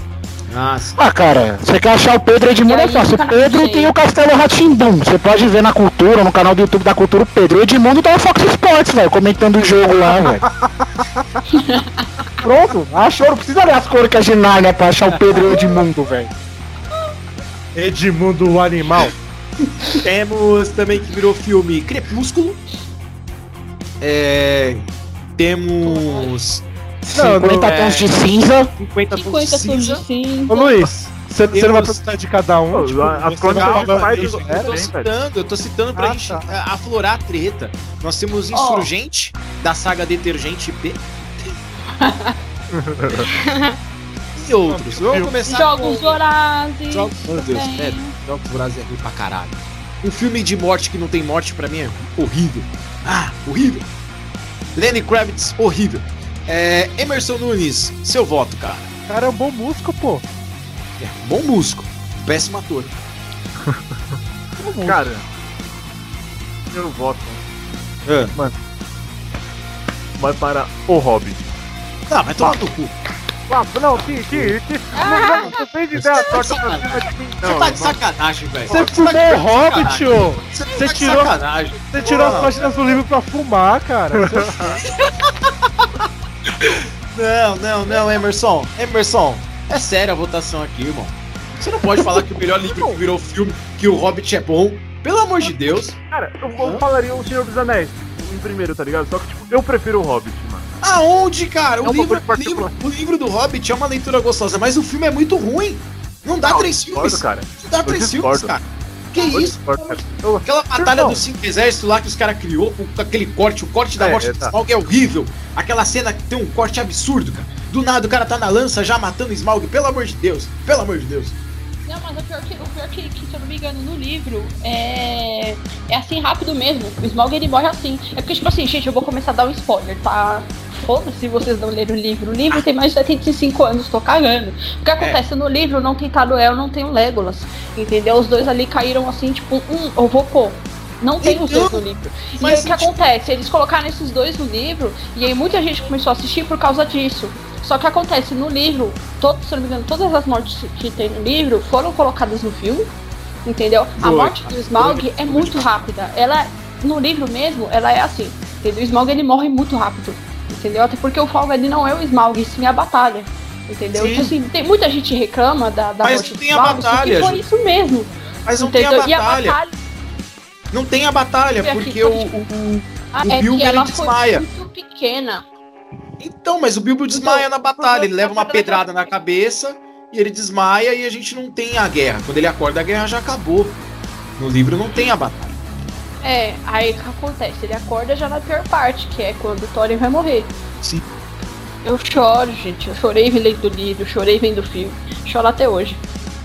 Ah, sim. Ah, cara, você quer achar o Pedro Edmundo é fácil. O Pedro tem o Castelo Ratimbum. Você pode ver na cultura, no canal do YouTube da Cultura o Pedro. Edmundo tá no Fox Sports, velho, comentando o jogo lá, velho. Pronto, achou. Não precisa ler as crônicas de Nárnia pra achar o Pedro Edmundo, velho. Edmundo o animal. Temos também que virou filme Crepúsculo. É, temos Não, 50 não, é. tons de cinza. 50 tons 50 de tons de cinza. Ô Luiz, você você não vai perguntar de cada um? Pô, tipo, as mais Eu vai- tô citando, eu tô citando pra Ah, gente tá. aflorar a treta. Nós temos Insurgente, da saga Detergente P. e outros. Vamos começar Jogos com... Vorazes. Jogos... Meu Deus, é, Jogos Vorazes é ruim pra caralho. Um filme de morte que não tem morte pra mim é horrível. Ah, horrível. Lenny Kravitz, horrível. É, Emerson Nunes, seu voto, cara. Cara, é um bom músico, pô. É, bom músico, péssimo ator. Cara, eu voto. É. Vai para o Hobbit. Tá, vai tomar no cu. Ah, não, que, que, que. Não, não, não fez ideia torta pra cima de mim, Você não. tá de sacanagem, velho. Você tá fumou o Hobbit, ô! Você tá tirou- sacanagem. Você tirou as páginas do livro pra fumar, cara. Não, não, não, Emerson. Emerson, é séria a votação aqui, irmão. Você não pode falar que o melhor livro que virou filme, que o Hobbit é bom. Pelo amor de Deus. Cara, eu, eu falaria o Senhor dos Anéis em primeiro, tá ligado? Só que, tipo, eu prefiro o Hobbit, mano. Aonde, cara? O, É um livro, livro- o livro do Hobbit é uma leitura gostosa, mas o filme é muito ruim. Não dá Não, três discordo, filmes. cara. Não dá Eu três discordo. filmes, cara. Que isso? Eu- Aquela batalha Irmão. dos cinco exércitos lá que os caras criou, com aquele corte, o corte da É, morte é, do tá. Smaug é horrível. Aquela cena que tem um corte absurdo, cara. Do nada o cara tá na lança já matando o Smaug, pelo amor de Deus, pelo amor de Deus. Não, mas o pior, que, o pior que, que, se eu não me engano, no livro é. É assim rápido mesmo. O Smaug ele morre assim. É porque, tipo assim, gente, eu vou começar a dar um spoiler, tá? Foda-se se vocês não leram o livro. O livro tem mais de 75 anos, tô cagando. O que acontece no livro não tem Taruel, não tem o Legolas. Entendeu? Os dois ali caíram assim, tipo, um, eu vou pôr. Não tem os dois no livro. E aí o que acontece? Eles colocaram esses dois no livro e aí muita gente começou a assistir por causa disso. Só que acontece no livro, todo, se não me engano, todas as mortes que tem no livro foram colocadas no filme. Entendeu? A Foi. morte do Smaug é muito rápida. Ela, no livro mesmo, ela é assim. Entendeu? O Smaug ele morre muito rápido. Entendeu? Até porque o ali não é o Smaug, sim a batalha. Entendeu? Então, assim, tem muita gente reclama da, da Mas tem a Smaug, batalha, foi isso mesmo. Mas não tem a entendeu? E a batalha. batalha Não tem a batalha, aqui, porque o, tipo- o- ah, O é Bilbo, ele desmaia. muito pequena. Então, mas o Bilbo desmaia na batalha, ele leva uma batalha pedrada na cabeça e ele desmaia e a gente não tem a guerra. Quando ele acorda, a guerra já acabou. No livro não tem a batalha. É, aí o que acontece? Ele acorda já na pior parte, que é quando o Thorin vai morrer. Sim. Eu choro, gente. Eu chorei lendo o livro, chorei vendo o filme. Choro até hoje.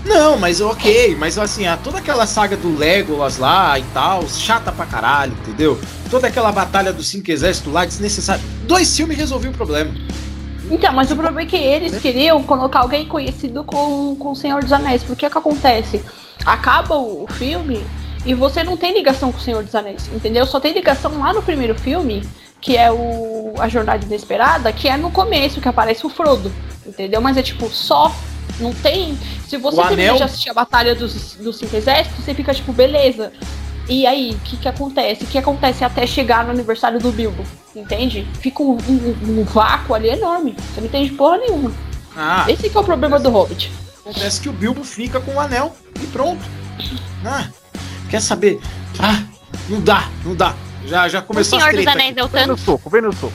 Não, mas ok, mas assim, toda aquela saga do Legolas lá e tal, chata pra caralho, entendeu? Toda aquela batalha dos cinco exércitos lá, desnecessário. Dois filmes resolviam o problema. Então, mas o problema é que eles queriam colocar alguém conhecido com, com o Senhor dos Anéis. Porque o que acontece? Acaba o filme e você não tem ligação com o Senhor dos Anéis, entendeu? Só tem ligação lá no primeiro filme, que é o A Jornada Inesperada, que é no começo, que aparece o Frodo, entendeu? Mas é tipo, só. Não tem. Se você O termina anel- de assistir a Batalha dos, dos Cinco Exércitos, você fica tipo, beleza. E aí, o que, que acontece? O que acontece até chegar no aniversário do Bilbo? Entende? Fica um, um- um vácuo ali enorme. Você não entende porra nenhuma. Ah, Esse que é o problema do Hobbit. acontece que o Bilbo fica com o anel e pronto. Ah, quer saber? Ah, não dá, não dá. Já, já O começou dos treta Anéis aqui. deu Vem no soco, vem no soco.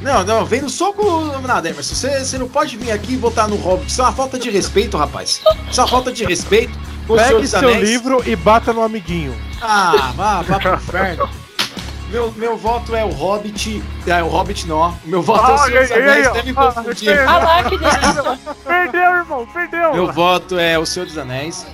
Não, não, vem no soco nada, Emerson. Você, você não pode vir aqui e votar no Hobbit. Isso é uma falta de respeito, rapaz. Isso é uma falta de respeito. O Senhor Pegue seu Anéis. livro e bata no amiguinho. Ah, vá, vá pro inferno. Meu, meu voto é o Hobbit. É o Hobbit não. meu voto é o Ah, Senhor dos aí, Anéis, até me Ah, confundir. eu Ah lá, que delícia. Perdeu, irmão, perdeu. Meu voto é o Senhor dos Anéis.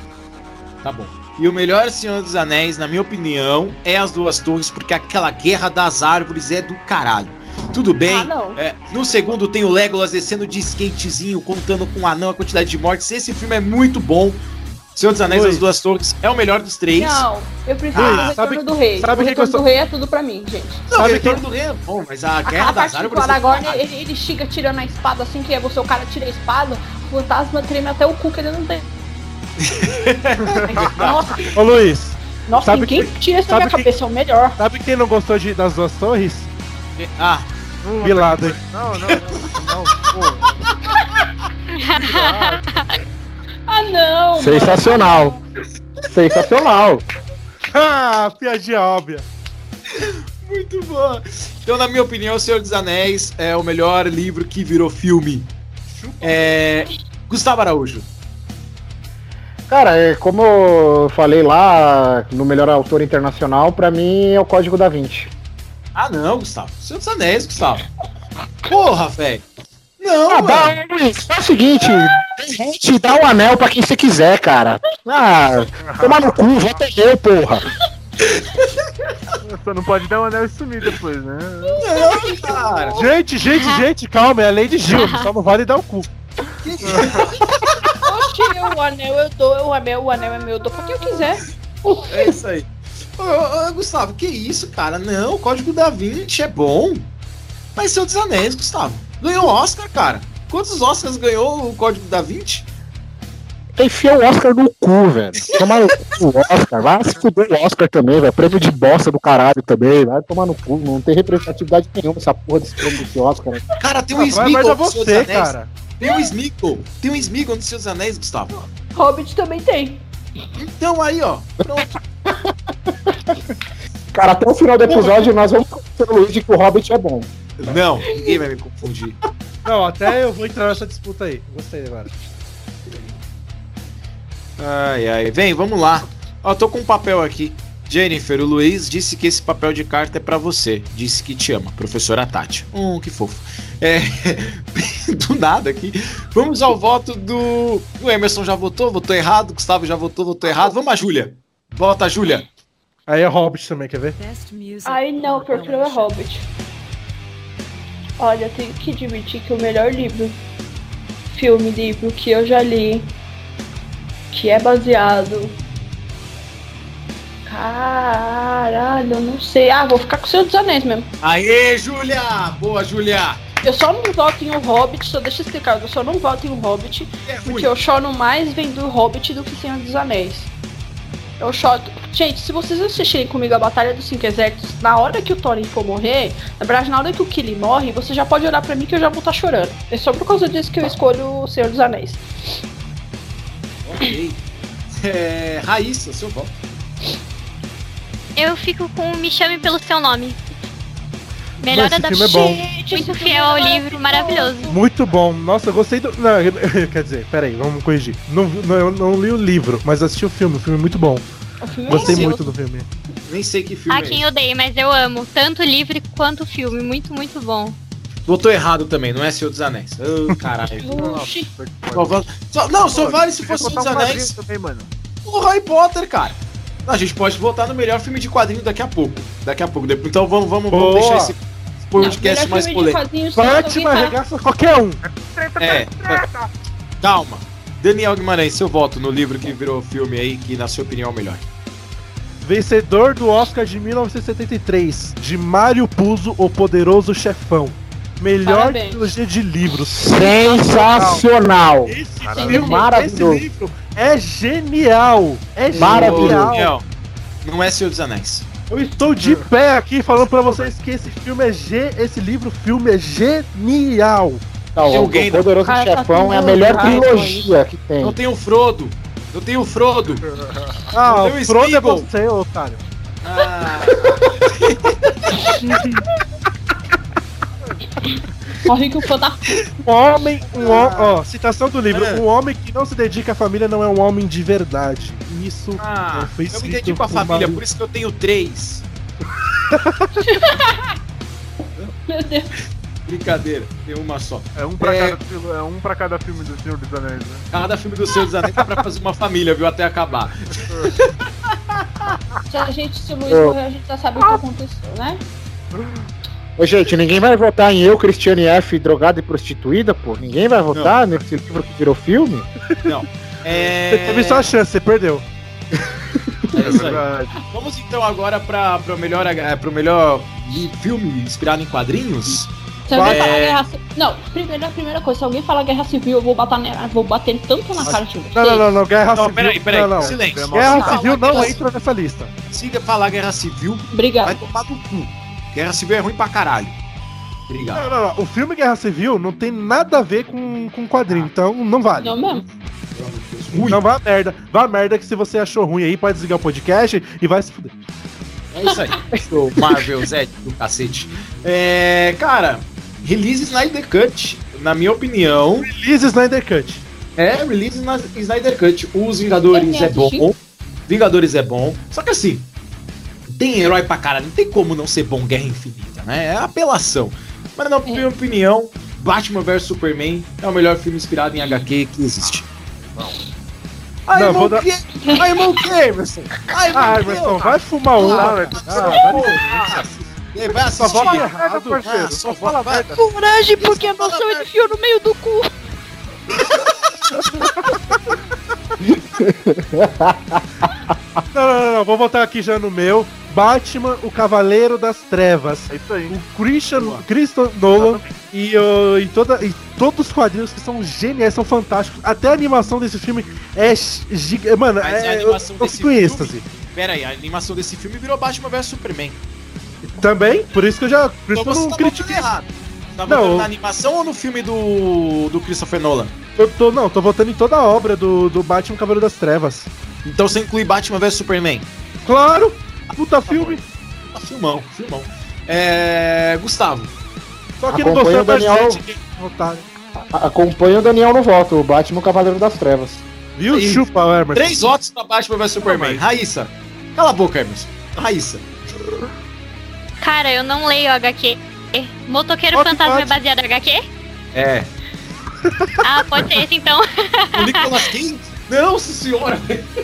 Tá bom. E o melhor Senhor dos Anéis, na minha opinião, é as duas torres, porque aquela guerra das árvores é do caralho. Tudo bem. Ah, não. É, no segundo tem o Legolas descendo de skatezinho, contando com o anão a quantidade de mortes. Esse filme é muito bom. Senhor dos Anéis Luiz. as duas torres é o melhor dos três. Não, eu prefiro Ah, o Retorno sabe- do Rei. sabe o quem Retorno gostou- do Rei é tudo pra mim, gente. Não, Sabe o Retorno quem- do Rei é bom, mas a guerra a das parte que o árvores. é do Aragorn, caralho. ele, ele chega tirando a espada assim, que é você, o cara tira a espada, o fantasma treme até o cu que ele não tem. Nossa, Ô Luiz, nossa Sabe quem que- tira isso da sabe minha que- cabeça é o melhor. sabe quem não gostou de, das duas torres? Ah, Bilado. Não, não, não, não, pô. Ah não! mano. Sensacional. Sensacional. Ah, piadinha óbvia. muito boa. Então, na minha opinião, O Senhor dos Anéis é o melhor livro que virou filme. É. Gustavo Araújo. Cara, é, como eu falei lá no melhor autor internacional, pra mim é o Código da Vinci. Ah, não, Gustavo. Senhor dos Anéis, Gustavo. Porra, velho. Não, Ah, dá, é o seguinte, gente, dá o anel pra quem você quiser, cara. Ah, toma no cu, vota eu, porra. Só não pode dar um anel e sumir depois, né? Não, cara. Gente, gente, gente, calma, é a lei de Gil, só não vale dar o cu. O anel eu dou, o anel, o anel é meu, eu dou pra quem eu quiser. É isso aí. Ô, ô, ô, Gustavo, que isso, cara? Não, o Código da Vinci é bom. Mas Senhor dos Anéis, Gustavo. Ganhou Oscar, cara. Quantos Oscars ganhou o Código da Vinci? Enfia o Oscar no cu, velho. Toma no cu o Oscar. Vai se fuder o Oscar também, velho. Prêmio de bosta do caralho também. Vai tomar no cu. Não tem representatividade nenhuma essa porra desse prêmio desse Oscar. né? Cara, tem um Ah, no Senhor dos você, Anéis. cara. Tem um Smeagol. Tem um Smeagol no Senhor dos Anéis, Gustavo. Hobbit também tem. Então aí, ó. Pronto. Cara, até o final do episódio nós vamos convencer o Luiz de que o Hobbit é bom. Não, ninguém vai me confundir. Não, até eu vou entrar nessa disputa aí. Gostei agora. Ai, ai. Vem, vamos lá. Ó, tô com um papel aqui. Jennifer, o Luiz disse que esse papel de carta é pra você. Disse que te ama. Professora Tati. Hum, que fofo. É. do nada aqui. Vamos ao voto do. O Emerson já votou, votou errado. Gustavo já votou, votou errado. Vamos a Júlia. Vota, Júlia. Aí é Hobbit também, quer ver? Ai não, prefiro é Hobbit. Olha, tenho que admitir que o melhor livro, filme, livro que eu já li, que é baseado. Caralho, eu não sei. Ah, vou ficar com o Senhor dos Anéis mesmo. Aê, Júlia! Boa, Júlia! Eu só não voto em um Hobbit, só deixa eu explicar, eu só não voto em um Hobbit, É porque eu choro mais vendo Hobbit do que Senhor dos Anéis. Eu choro. Gente, se vocês assistirem comigo a Batalha dos Cinco Exércitos, na hora que o Thorin for morrer, na verdade, na hora que o Killy morre, você já pode olhar pra mim que eu já vou estar chorando. É só por causa disso que eu escolho o Senhor dos Anéis. Ok. É, Raíssa, seu voto. Eu fico com Me Chame Pelo Seu Nome. Melhor Esse adaptação. filme é Muito fiel ao livro, maravilhoso. Muito bom. Nossa, eu gostei do. Não, quer dizer, peraí, vamos corrigir. Não, não, eu não li o livro, mas assisti o filme. O filme é muito bom. É Gostei Sim. muito do filme. Nem sei que filme é quem esse. odeie, mas eu amo. Tanto o livro quanto o filme. Muito, muito bom. Votou errado também, não é Senhor dos Anéis. Ô, caralho. Oxi. Não, só vale se fosse Senhor dos Anéis. Também, mano. O Harry Potter, cara. A gente pode votar no melhor filme de quadrinho daqui a pouco. Daqui a pouco. Então vamos, vamos, vamos deixar esse podcast Não, mais polêmico. Batman arregaça qualquer um. É, calma. Daniel Guimarães, seu voto no livro que virou filme aí, que na sua opinião é o melhor. Vencedor do Oscar de 1973, de Mário Puzo, o Poderoso Chefão. Melhor Parabéns. trilogia de livros. Sensacional. Esse Caramba. filme, Maravilhoso. esse livro é genial. É Maravilhoso. genial. Não é Senhor dos Anéis. Eu estou de pé aqui falando pra vocês que esse filme é ge... esse livro filme é genial. Não, Tem o alguém- Poderoso Cara, tá Chefão é a melhor errado trilogia que tem. Eu tenho o Frodo. Eu tenho o Frodo. Ah, Não o o Frodo é Smeagol. você, otário. Ah, Morre que o fã da Um homem, um ho- ó, citação do livro, É. um homem que não se dedica à família não é um homem de verdade. Isso Ah, não foi eu me dedico à família, uma- por isso que eu tenho três. Meu Deus. Brincadeira, tem uma só. É um pra, É. Cada, filme, é um pra cada filme do Senhor dos Anéis, né? Cada filme do Senhor dos Anéis dá pra fazer uma família, viu? Até acabar. Se a gente, se o Luiz Ô. morrer, a gente já sabe o que aconteceu, né? Ô, gente, ninguém vai votar em eu, Cristiane F, drogada e prostituída, pô? Ninguém vai votar nesse livro que virou filme? É... Você teve sua chance, você perdeu. É isso aí. verdade. Vamos então agora para o melhor, pro melhor li- filme inspirado em quadrinhos. Se alguém É. falar guerra civil. Não, primeira, a primeira coisa, se alguém falar guerra civil, eu vou bater, ne- vou bater tanto na cara de vocês. Não, não, não, não, guerra Não, civil. peraí, peraí, não, não. silêncio. Guerra Não, civil não guerra- entra nessa lista. Se falar Guerra Civil, vai Obrigado. tomar no cu. Guerra Civil é ruim pra caralho. Obrigado. Não, não, não. O filme Guerra Civil não tem nada a ver com, com quadrinho, então não vale. Não mesmo. Ruim. Não vá a merda. Vá a merda que se você achou ruim aí, pode desligar o podcast e vai se fuder. É isso aí. Sou Marvel Zé do cacete. É, cara, release Snyder Cut, na minha opinião, Release Snyder Cut. é release na Snyder Cut. Os Vingadores é bom. Vingadores é bom. Só que assim, tem herói pra caralho. Não tem como não ser bom Guerra Infinita, né? É apelação. Mas na minha opinião, Batman vs Superman é o melhor filme inspirado em HQ que existe. Ai, Não, irmão, vou dar- que? Ai, irmão, que, Emerson? Ai, Ah, irmão, Emerson, vai fumar um. Ah, velho. Ah, Ei, Vai Só assistir. vota Merda, errado. parceiro. Ah, Só fala vai- merda. Coragem, porque a noção ele enfiou no meio do cu. Não, não, não, não, vou voltar aqui já no meu. Batman, o Cavaleiro das Trevas. É isso aí. O Christian, Christopher Nolan e, uh, e, toda, e todos os quadrinhos que são geniais, são fantásticos. Até a animação desse filme é giga... Mano, Mas é, eu, animação eu desse em filme- êxtase. Pera aí, a animação desse filme virou Batman vs Superman. Também, por isso que eu já. Por isso Então que eu não tá critiquei. errado. Tá Não, eu- na animação ou no filme do, do Christopher Nolan? Eu tô, não, tô votando em toda a obra do, do Batman Cavaleiro das Trevas. Então você inclui Batman vs Superman. Claro! Puta filme! Ah, filmão, filmão. É. Gustavo. Só que não Acompanha gostou o Daniel. da gente, Acompanha o Daniel no voto, o Batman o Cavaleiro das Trevas. Viu? Aí. Chupa, Emerson. Três votos pra Batman vs Superman. mas- Raíssa. Cala a boca, Emerson. Raíssa. Cara, eu não leio HQ. Motoqueiro Pode, Fantasma pode. é baseado em HQ? É. Ah, pode ser esse então. O Nicolas Cage? Nossa senhora.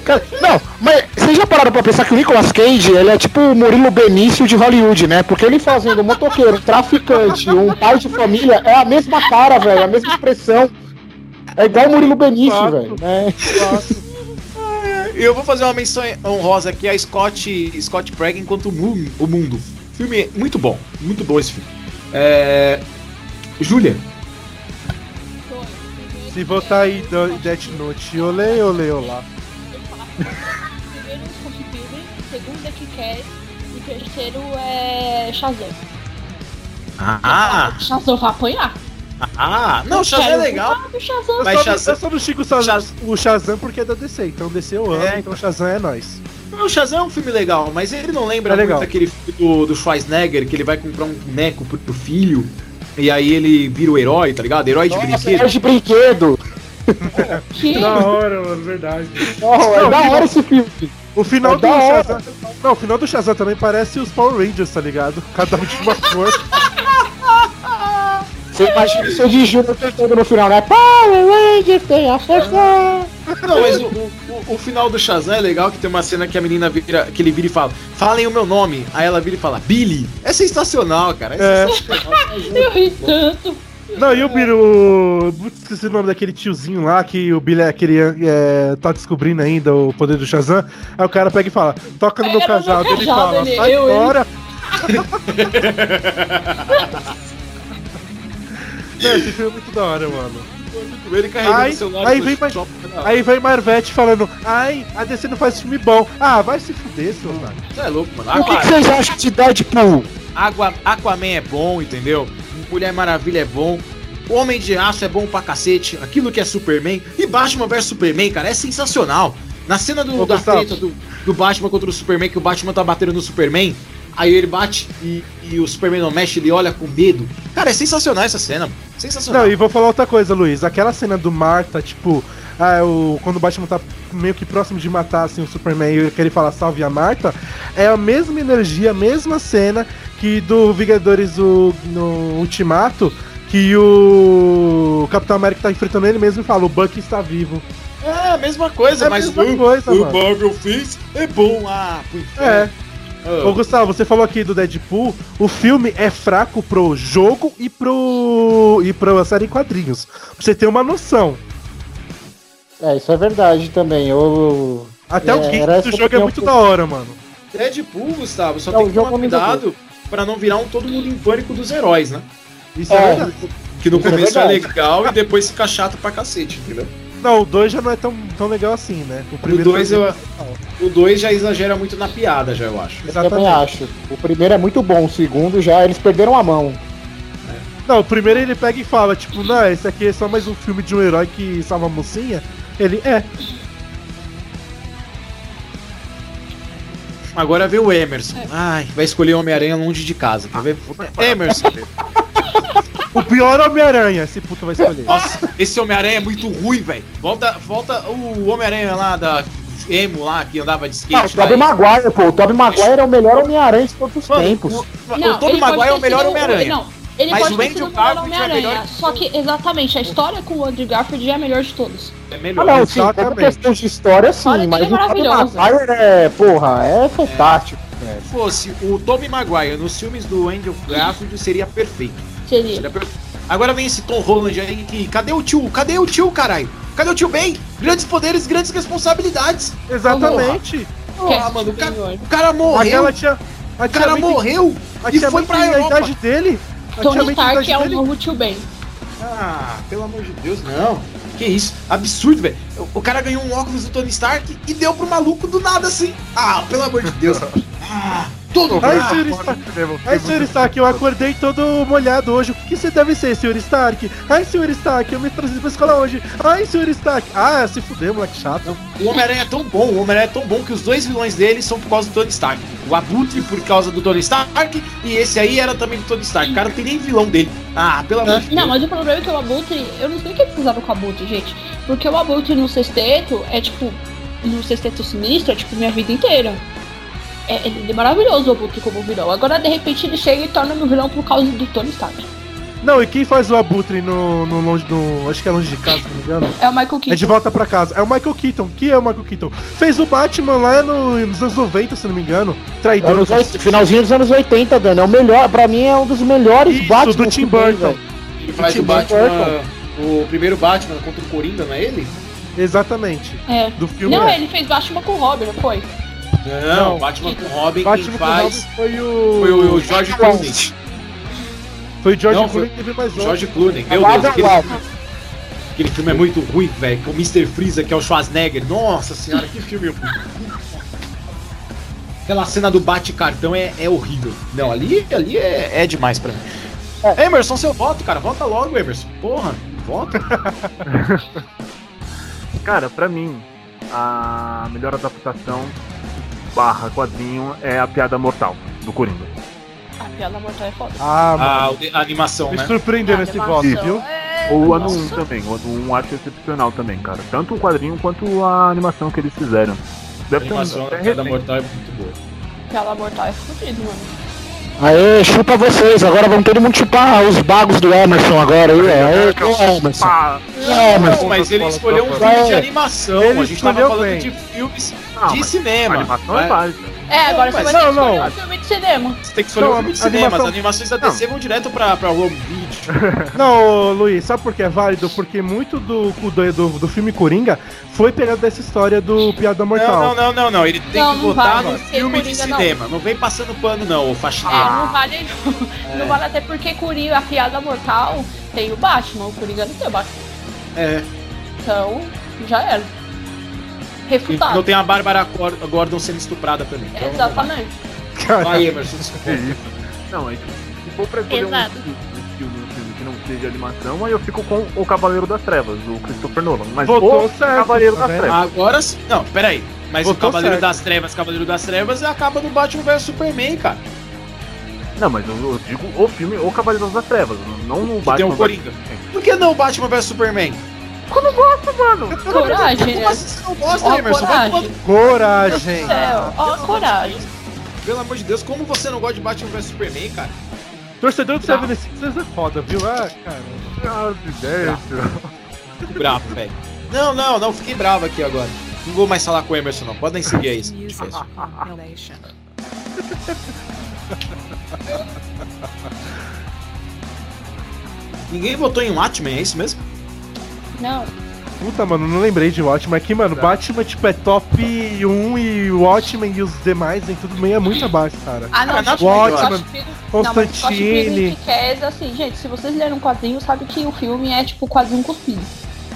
Cara, não, mas vocês já pararam pra pensar que o Nicolas Cage, ele é tipo o Murilo Benício de Hollywood, né? Porque ele fazendo um motoqueiro, um traficante, um pai de família, é a mesma cara, velho, a mesma expressão. É igual o Murilo Benício, velho. né? Eu vou fazer uma menção honrosa aqui a Scott, Scott Preg enquanto o mundo. Filme muito bom. Muito bom esse filme. É. Júlia. Se votar aí do Death Note, olê, olê, olá. Primeiro é Scott Pilgrim, segundo é Kick-Ass e terceiro é Shazam. Ah, Shazam vai apanhar. ah, não, o Shazam é legal. do Shazam. Eu Mas só, não- Shazam- eu só não xingo o Shazam, Shaz- o Shazam porque é da DC, então DC eu amo, É, então Shazam é nóis. O Shazam é um filme legal, mas ele não lembra É legal. muito aquele filme do, do Schwarzenegger, que ele vai comprar um boneco pro, pro filho, e aí ele vira o herói, tá ligado? Herói de Nossa, brinquedo. é de brinquedo. Que? Da hora, mano, verdade. Oh, é Não, da hora esse filme. O final É do. Shazam. Não, o final do Shazam também parece os Power Rangers, tá ligado? Cada um de uma cor. Você imagina o seu de Júnior cantando no final, né? Power Ranger tem a força. Não, mas o, o, o- final do Shazam é legal que tem uma cena que a menina vira, que ele vira e fala, falem o meu nome. Aí ela vira e fala, Billy. É sensacional, cara. É, É. sensacional. Eu ri tanto. Não, e o Billy, o. Esqueci o nome daquele tiozinho lá que o Billy é, aquele, é, tá descobrindo ainda o poder do Shazam. Aí o cara pega e fala, toca no meu cajado. Ele fala, ele- sai eu, ele. fora. Não, esse filme é muito da hora, mano. Ele carregando Ai, o celular aí vem shopping, não. Aí vem Marvete falando, ai, a DC não faz filme bom. Ah, vai se fuder, seu otário. Você é louco, mano. O que, vocês acham de Deadpool? Aqua- Aquaman é bom, entendeu? Mulher Maravilha é bom. O Homem de Aço é bom pra cacete. Aquilo que é Superman. E Batman vs Superman, cara, é sensacional. Na cena do, Ô, da Gustavo. treta do, do Batman contra o Superman, que o Batman tá batendo no Superman, Aí ele bate e, e o Superman não mexe, ele olha com medo. Cara, é sensacional essa cena. Sensacional. Não, e vou falar outra coisa, Luiz. Aquela cena do Marta, tipo, ah, o, quando o Batman tá meio que próximo de matar assim, o Superman e ele fala salve a Marta, é a mesma energia, a mesma cena que do Vingadores do, no Ultimato, que o Capitão América tá enfrentando ele mesmo e fala, o Bucky está vivo. É a mesma coisa, É mas mesma o, coisa, o. Marvel fez é bom. Ah, pro É. Ô Gustavo, você falou aqui do Deadpool, o filme é fraco pro jogo e pro. e pra série em quadrinhos. Pra você ter uma noção. É, isso é verdade também. Eu, Até É, o era do jogo é muito que- da hora, mano. Deadpool, Gustavo, só Não, tem que tomar cuidado pra não virar um todo mundo em pânico dos heróis, né? Isso é, É. verdade. Que no é começo é, verdade. legal e depois fica chato pra cacete, entendeu? Não, o 2 já não é tão, tão legal assim, né? O O 2 foi- eu- o dois já exagera muito na piada, já eu acho. eu também Exatamente. acho. O primeiro é muito bom, o segundo já eles perderam a mão. Não, o primeiro ele pega e fala, tipo, não, esse aqui é só mais um filme de um herói que salva a mocinha. Ele é. Agora vê o Emerson. Ai, vai escolher Homem-Aranha longe de casa. Quer ver? Emerson. O pior Homem-Aranha, esse puto vai escolher. Nossa, esse Homem-Aranha é muito ruim, velho. Volta, volta o Homem-Aranha lá da Emo lá, que andava de Ah, o skate. Tobey Maguire, pô. O Tobey Maguire é o melhor Homem-Aranha de todos os Mano, tempos. O, o Não, Tobey ele pode Maguire é o melhor Homem-Aranha. Ele Mas pode o Andrew o Garfield é Só que, exatamente, a história com o Andrew Garfield é a melhor de todos. É Ah, melhor. não, sim, Exatamente. como questão de história, sim, Olha mas é o Tobey maravilhoso. Maguire é, porra, é fantástico. velho. Se fosse o Tobey Maguire nos filmes do Andrew Garfield, seria perfeito. Seria. Agora vem esse Tom Holland aí que. Cadê o tio? Cadê o tio, caralho? Cadê o tio Ben? Grandes poderes, grandes responsabilidades. Exatamente. Esquece mano, o senhor. o cara morreu. Tia. A O cara morreu A e tia foi pra tem a Europa. idade dele. Tony Stark é o novo tio Ben. Ah, pelo amor de Deus, não. Que isso? Absurdo, velho. O- O cara ganhou um óculos do Tony Stark e deu pro maluco do nada assim. Ah, pelo amor de Deus. Ah, todo Ai, ah, senhor Stark. Ai, senhor Stark, eu acordei todo molhado hoje. O que, você deve ser, senhor Stark? Ai, senhor Stark, eu me trazi pra escola hoje. Ai, senhor Stark. Ah, se fudeu, moleque chato. O Homem-Aranha é tão bom, o Homem-Aranha é tão bom que os dois vilões dele são por causa do Tony Stark. O Abutre por causa do Tony Stark e esse aí era também do Tony Stark. O cara não tem nem vilão dele. Ah, pelo amor de Deus. Não, mas o problema é que o Abutre, eu não sei o que precisava com o Abutre, gente. Porque o Abutre no sexteto é tipo. No sexteto sinistro é tipo minha vida inteira. É, ele é maravilhoso o Abutre como vilão. Agora de repente ele chega e torna no vilão por causa do Tony Stark. Não, e quem faz o Abutre no, no longe do. Acho que é longe de casa, se não me engano. É o Michael É de Keaton. volta pra casa. É o Michael Keaton. Que é o Michael Keaton? Fez o Batman lá no, nos anos 90, se não me engano. Traidor. Anos oit- finalzinho dos anos 80, Dani. É o melhor, pra mim é um dos melhores Isso, Batman do Tim Burton. Ele faz Tim o Batman. Burton. O primeiro Batman contra o Coringa, não é ele? Exatamente. É. Do filme. Não, é. ele fez Batman com o Robin, não foi? Não, Não. Batman com Robin Batman quem com faz Robin foi o. foi o George Clooney. Foi o George Não, Clooney que teve mais outro. George Clooney. Meu Deus, aquele, aquele filme é muito ruim, velho. Com o Mr. Freeza, que é o Schwarzenegger. Nossa senhora, que filme ruim. Aquela cena do bate-cartão é, é horrível. Não, ali, ali é, é demais pra mim. Emerson, seu voto, cara. Vota logo, Emerson. Porra, vota. Cara, pra mim, a melhor adaptação barra quadrinho é a piada mortal do Coringa. A piada mortal é foda. Ah, mano. A, a animação, Me né? surpreendeu A nesse voto, viu? é- Ou o ano Nossa. 1 também, o ano 1 acho excepcional também, cara. Tanto o quadrinho quanto a animação que eles fizeram. A Deve ter um animação da Piada. Mortal é muito boa. Piada mortal é fodido, mano. Aê, chupa vocês. Agora vamos todo mundo chupar os bagos do Emerson agora. Aí, Aê, Aê, Emerson. Pá, Emerson. Não, mas ele escolheu um filme de É. animação. Ele a gente tava falando bem. de filmes Não, de mas cinema. animação né? é básica. É, agora Não, você vai mas- ter que não, um filme de cinema. Você tem que escolher Não, um filme de cinema. animação- As animações da DC vão direto pra, pra Home Video. Não, Luiz, sabe por que é válido? Porque muito do, do, do, do filme Coringa foi pegado dessa história do Piada Mortal. Não, não, não, não, não. Ele tem Não, que botar vale, no filme de Coringa não. cinema. Não. vem passando pano, não, ô É, faxineiro. não vale não. Não vale até porque Coringa, a piada mortal tem o Batman, o Coringa não tem o Batman. É. Então, já era. E Refutado. não tem a Bárbara Gor- Gordon sendo estuprada também. Então, Exatamente. Vai, Emerson. desculpa. É isso. Não, é, se for pra escolher um Exato. filme, um filme, um filme que não seja animação, aí eu fico com O Cavaleiro das Trevas, do Christopher Nolan. Mas Votou o certo, Cavaleiro tá das vendo? Trevas. Agora sim. Não, peraí. Mas Botou o Cavaleiro certo. das Trevas, Cavaleiro das Trevas é acaba no Batman vs Superman, cara. Não, mas eu, eu digo o filme O Cavaleiros das Trevas, não o Que tem Batman. o Coringa. Por que não Batman vs Superman? Eu não gosto, mano. Coragem, Como né? assim você não gosta, Ó, Emerson? Coragem. Coragem. Céu, ó, coragem. Pelo amor de Deus, como você não gosta de Batman vs Superman, cara? Torcedor do Seven Sixers é foda, viu? Ah, cara. Ah, que ideia. Fico bravo, velho. Não, não, não, fiquei bravo aqui agora. Não vou mais falar com o Emerson, não. Podem seguir aí. se. Ninguém votou em Watchmen, é isso mesmo? Não. Puta, mano, não lembrei de Watchmen aqui, mano. Batman, tipo, é top 1 e o Watchmen e os demais em tudo meio é muito abaixo, cara. Ah, não, gente, Watchmen, Pilgrim- não, mas Scott Constantine. Pilgrim que é assim, gente, se vocês leram um quadrinho, sabe que o filme é tipo quadrinho cuspido.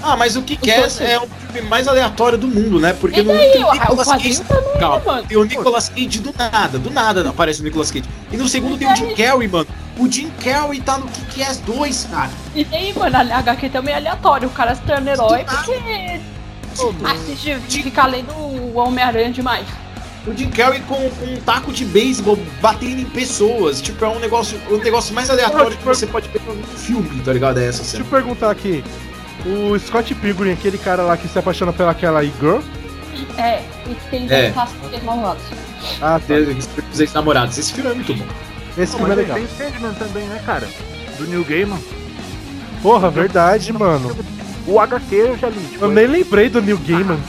Ah, mas o que quer dois é o filme mais aleatório do mundo, né? Porque não tem o- Nicolas Cage. também, né, Calma, mano? tem o Nicolas Cage do nada, do nada não aparece o Nicolas Cage. E no segundo tem o Jim Carrey, mano. O Jim Carrey tá no Kick-Ass 2, cara. E daí, mano, a HQ também é aleatório. O cara se torna herói porque assiste de ficar lendo o Homem-Aranha demais. O Jim Carrey com, com um taco de beisebol batendo em pessoas. Tipo, é um negócio, um negócio mais aleatório que você pode ver no filme, tá ligado? É essa Deixa cena. eu perguntar aqui. O Scott Pilgrim, aquele cara lá que se apaixona pelaquela girl? É, e tem É. é. clássicos malvados. Ah, tá. Os ex-namorados. Esse filme é muito bom. Esse Não, filme é mas legal. tem Sandman também, né, cara? Do New Gaiman. Porra, verdade, mano. O HQ eu já li. Tipo, Eu nem lembrei do New Gaiman.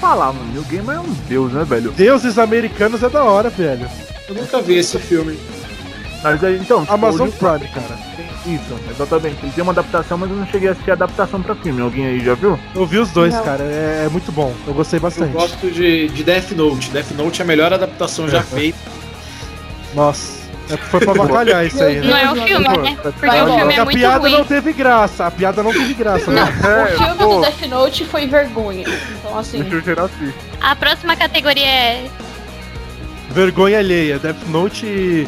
falar, mano. New Gaiman é um deus, né, velho? Deuses americanos é da hora, velho. Eu nunca vi esse filme. Mas aí, então, tipo, Amazon Prime, cara. Isso, exatamente. Ele tem uma adaptação, mas eu não cheguei a assistir a adaptação pra filme. Alguém aí já viu? Eu vi os dois, Não. cara. É, é muito bom. Eu gostei Eu bastante. gosto de, de Death Note. Death Note é a melhor adaptação já feita. Nossa. É, foi pra bacalhar isso aí, Não né? é o filme, né? Porque o filme é a muito piada ruim. não teve graça. A piada não teve graça, Não, né? o filme É, pô. do Death Note foi vergonha. Então, assim, eu. A próxima categoria é Vergonha alheia. Death Note.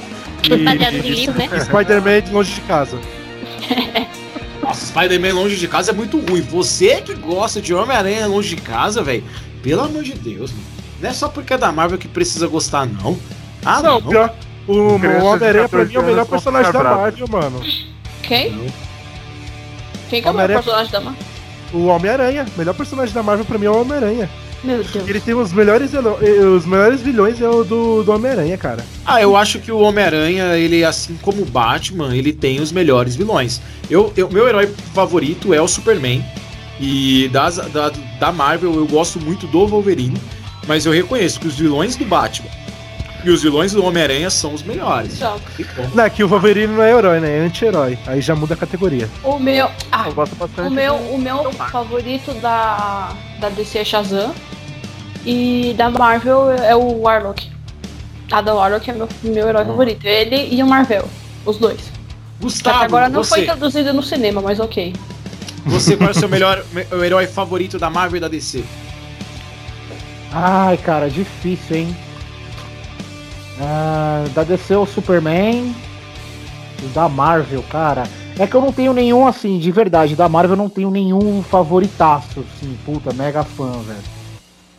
Baseado em e, livro, né? Spider-Man de longe de casa. Nossa, Spider-Man longe de casa é muito ruim. Você que gosta de Homem-Aranha longe de casa, velho. Pelo amor de Deus, mano. Não é só porque é da Marvel que precisa gostar, não. Ah, não. Não, pior. O, Homem-Aranha pra mim é o 14 melhor personagem da. Marvel, mano. quem? Quem que é o Homem-Aranha- personagem da Marvel? O Homem-Aranha. O melhor personagem da Marvel pra mim é o Homem-Aranha. Meu Deus. Ele tem os melhores, eh, os melhores vilões é o do, do Homem-Aranha, cara. Ah, eu acho que o Homem-Aranha, ele, assim como o Batman, ele tem os melhores vilões. Eu, eu- meu herói favorito é o Superman. E das, da, da Marvel eu gosto muito do Wolverine. Mas eu reconheço que os vilões do Batman e os vilões do Homem-Aranha são os melhores. Só. Que bom. Não, é que o Wolverine não é herói, né? É anti-herói. Aí já muda a categoria. O meu. Ah, Eu gosto bastante. o meu, o meu favorito da, da DC é Shazam. E da Marvel é o Warlock. A da Warlock é meu, meu herói favorito. Ele e o Marvel. Os dois. Gustavo, até agora não foi você, introduzido no cinema, mas ok. você qual é o seu melhor o herói favorito da Marvel e da DC? Ai, cara, difícil, hein? Ah, da DC o Superman. E da Marvel, cara. É que eu não tenho nenhum, assim, de verdade. Da Marvel eu não tenho nenhum favoritaço, assim, puta, mega fã, velho.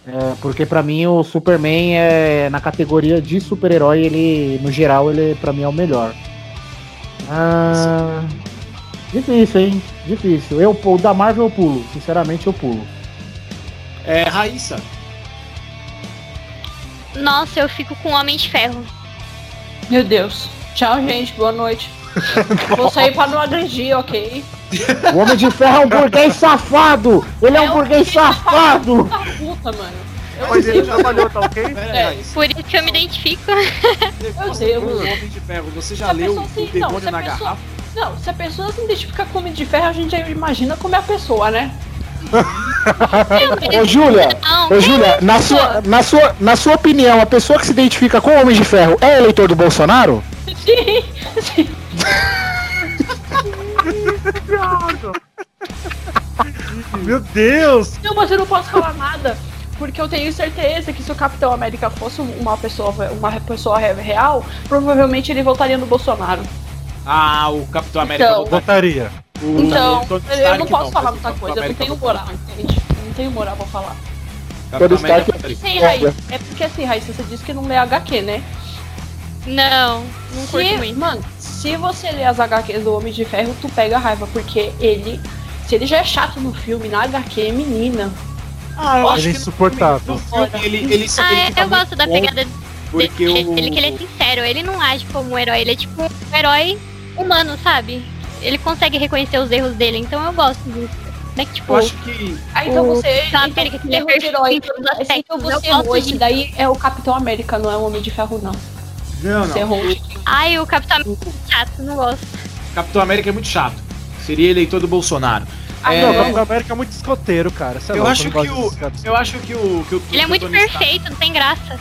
É, porque pra mim o Superman é na categoria de super-herói, ele, no geral, ele pra mim é o melhor. Ah, difícil, hein? Difícil. Eu, o da Marvel eu pulo, sinceramente eu pulo. É, Raíssa. Nossa, eu fico com Homem de Ferro. Meu Deus. Tchau, gente. Boa noite. Vou sair pra não agredir, ok? O Homem de Ferro é um burguês safado! Ele é um burguês safado! Puta puta, mano. Eu Mas ele trabalhou, tá ok? É. Raíssa. Por isso que eu me identifico. Você Deus. o Homem de Ferro, você já Se a leu pessoa o se- não, Demônio se a na pessoa- Garrafa? Não, se a pessoa se identifica com Homem de Ferro, a gente já imagina como é a pessoa, né? Ô Júlia, Não, ô Júlia, na sua, na, sua, na sua opinião, a pessoa que se identifica com o Homem de Ferro é eleitor do Bolsonaro? Sim, sim. Meu Deus! Não, mas eu não posso falar nada. Porque eu tenho certeza que se o Capitão América fosse uma pessoa, uma pessoa re- real, provavelmente ele votaria no Bolsonaro. Ah, o Capitão América Então. Votaria. o- Então, o eu não posso falar mas o muita coisa, eu não tenho moral, entende? Eu não tenho moral pra falar. Capitão América- Sim, Raíssa. É porque assim, Raíssa, você disse que não lê HQ, né? Não, não curto Se, muito. mano, se você ler as HQs do Homem de Ferro, tu pega raiva, porque ele. Se ele já é chato no filme, na HQ, menina. Ah, eu Ele é insuportável. Filme, ele, ele, ele Ah, é, fica eu gosto da pegada Porque dele, o... ele que ele é sincero, ele não age como um herói, ele é tipo um herói humano, sabe? Ele consegue reconhecer os erros dele, então eu gosto disso. É que, tipo, Eu acho que... Ah, então você. Capitão Então, ele é perfeito herói. em todos os Esse aspectos. então você disso. daí é o Capitão América, não é o Homem de Ferro, não. Não, não. errou. Ai, o Capitão América é chato, não gosto. Capitão América é muito chato. Seria eleitor do Bolsonaro. Ah, É, Não, o Capitão América é muito escoteiro, cara. Sei Eu lá, acho que o-. Eu acho que o... Que o Ele é muito perfeito, não tem graça.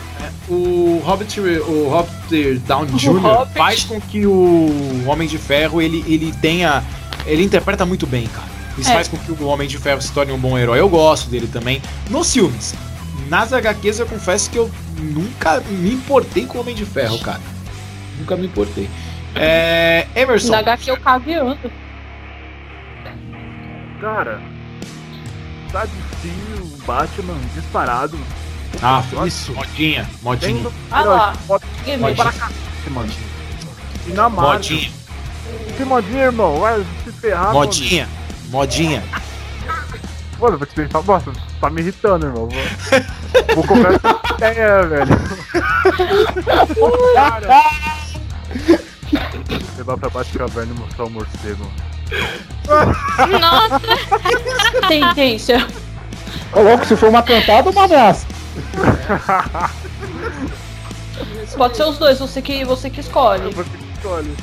o Robert, o Robert Downey Jr. Robert. faz com que o Homem de Ferro ele, ele tenha. Ele interpreta muito bem, cara. Isso É. faz com que o Homem de Ferro se torne um bom herói. Eu gosto dele também. Nos filmes. Nas HQs eu confesso que eu nunca me importei com o Homem de Ferro, cara. Nunca me importei. É, Emerson. Na HQ eu caveando. Cara, tá de fio, Batman disparado. Ah, Isso. modinha, modinha. Ah lá. cacete, mano. E na Marvel. Modinha, Que modinha, irmão? Vai se ferrar, modinha, modinha. Mano, vou te pensar, nossa, tá me irritando, irmão. Vou, vou comprar essa ideia, velho. Cara. Levar pra baixo da caverna e mostrar o morcego. Nossa, Tendência. Ô, louco, se for uma cantada, uma ameaça. Pode ser os dois, você que, você que escolhe. Você que escolhe.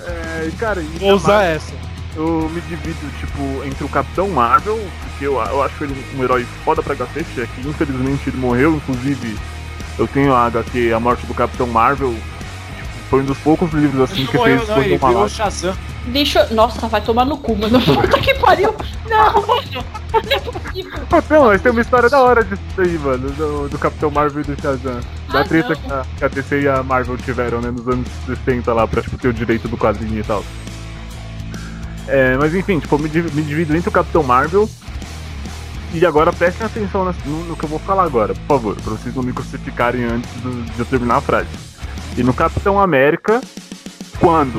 É, cara, e Vou usar Marvel, essa. eu me divido, tipo, entre o Capitão Marvel, porque eu, eu acho ele um herói foda pra cacete, é que infelizmente ele morreu, inclusive eu tenho a HQ A Morte do Capitão Marvel, tipo, foi um dos poucos livros assim que morreu, fez não, ele virou o. Shazam. Deixa eu... Nossa, vai tomar no cu, mano. Puta que pariu. Não, mano. Não é possível. Não, mas tem uma história da hora disso aí, mano, do, do Capitão Marvel e do Shazam. Da Ah, treta que a, que a DC e a Marvel tiveram, né, nos anos 60 lá, pra tipo, ter o direito do quadrinho e tal. É, mas enfim, tipo, eu me divido entre o Capitão Marvel e agora prestem atenção no, no que eu vou falar agora, por favor, pra vocês não me crucificarem antes do- de eu terminar a frase. E no Capitão América, quando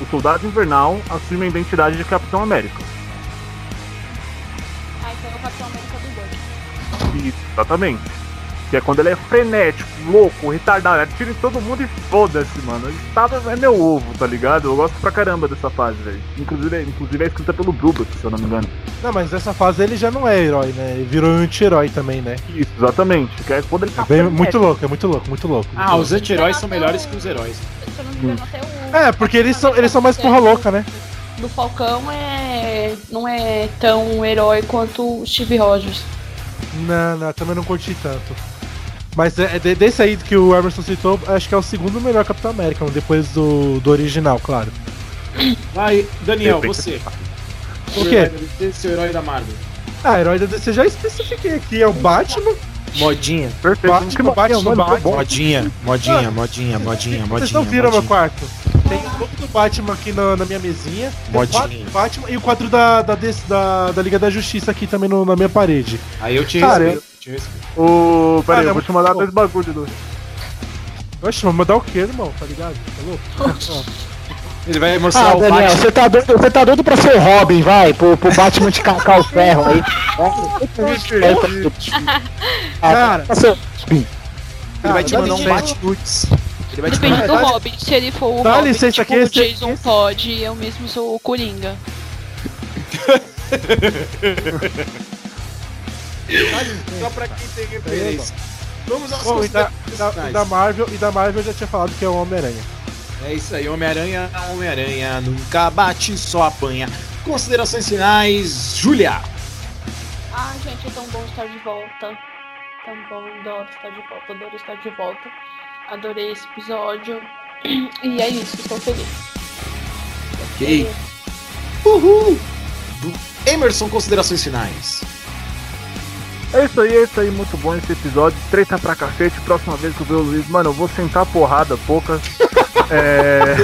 o Soldado Invernal assume a identidade de Capitão América. Ah, então é o Capitão América do Buck. Isso, exatamente. Que é quando ele é frenético, louco, retardado, atira em todo mundo e foda-se, mano. Ele tá, é meu ovo, tá ligado? Eu gosto pra caramba dessa fase, velho. Inclusive, é- inclusive é escrita pelo Brubac, se eu não me engano. Não, mas nessa fase ele já não é herói, né? Ele virou anti-herói também, né? Isso, exatamente. Que é quando ele tá É bem- muito louco, é muito louco, muito louco. muito Ah, louco. os anti-heróis são melhores que os heróis. Se eu não me engano, até o. É, porque eles são, eles são mais porra louca, né? Do Falcão é. não é tão herói quanto o Steve Rogers. Não, não, também não curti tanto. Mas é, de- desse aí que o Emerson citou, acho que é o segundo melhor Capitão América, depois do, do original, claro. Vai, Daniel, você. O quê? Você, seu herói da Marvel. Ah, herói da DC já especifiquei aqui, é o Batman. Modinha. Perfeito. Batman, Batman, mano, Batman. bom. Modinha, modinha, modinha, modinha, modinha. Vocês não viram meu quarto? Tem o quadro do Batman aqui na, na minha mesinha. Modinha. Batman e o quadro da, da, da, da Liga da Justiça aqui também no- na minha parede. Aí eu te Cara, respeito. Te respeito. Ô, pera aí, Cara, eu vou te mandar dois bagulho do. Oxe, vou mandar o quê, irmão? Tá ligado? Tá louco? Ele vai mostrar Ah, o Daniel, Batman. você tá doido, você tá doido pra ser o Robin, vai, pro, pro Batman te cacar o ferro aí. Cara, Pra ser o Robin. Ele vai te Cara, mandar um Batnuts. Ele vai te Depende mandar. do Robin. Se ele for o dá Robin, licença tipo aqui, o esse- Jason esse- Todd, eu mesmo sou o Coringa. Só pra quem tem referência. Vamos aos Bom, e da, da- e da Marvel, e da Marvel eu já tinha falado que é o Homem-Aranha. É isso aí, Homem-Aranha, Homem-Aranha, nunca bate, só apanha. Considerações finais, Júlia. Ah, gente, é tão bom estar de volta. Tão bom, adoro estar de volta, adoro estar de volta. Adorei esse episódio. E é isso, estou feliz. Ok. Uhul. Emerson, considerações finais. É isso aí, é isso aí, muito bom esse episódio. Treta pra cacete. Próxima vez que eu ver o Luiz, mano, eu vou sentar porrada pouca. é.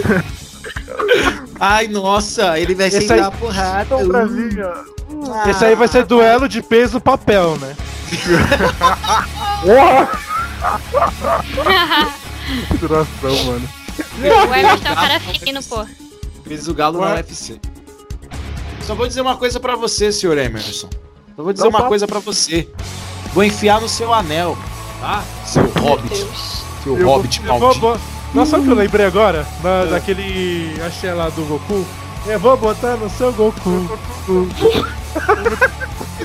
Ai, nossa, ele vai Esse sentar aí- a porrada. Então, Uh. Brasinha. Esse aí vai ser duelo de peso papel, né? Duração, mano. O Emerson é um cara fino, pô. Fez o Galo na Ué. UFC. Só vou dizer uma coisa pra você, senhor Emerson. Só vou dizer Não, uma coisa pra você. Vou enfiar no seu anel, tá? Seu hobbit. Deus. Seu Eu hobbit Eu vou, maldito. vou... Nossa, sabe o que eu lembrei agora? Na, É. Daquele axé lá do Goku? Eu vou botar no seu Goku.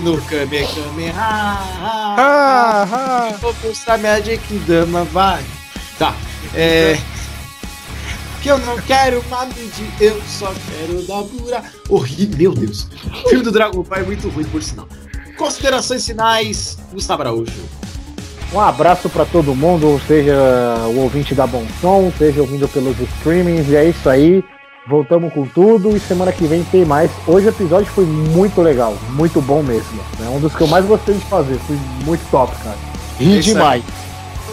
No Kame Kame. Ah, ah. Vou buscar Magic Dama, vai. Tá. É. Que eu não quero Mamidi, eu só quero dar pura. Horrível, meu Deus. O filme do Dragon Ball é muito ruim, por sinal. Considerações finais, Gustavo Araújo. Um abraço pra todo mundo, seja o ouvinte da Bom Som, seja ouvindo pelos streamings, e é isso aí. Voltamos com tudo e semana que vem tem mais. Hoje o episódio foi muito legal, muito bom mesmo. É um dos que eu mais gostei de fazer, foi muito top, cara. É Ri isso aí.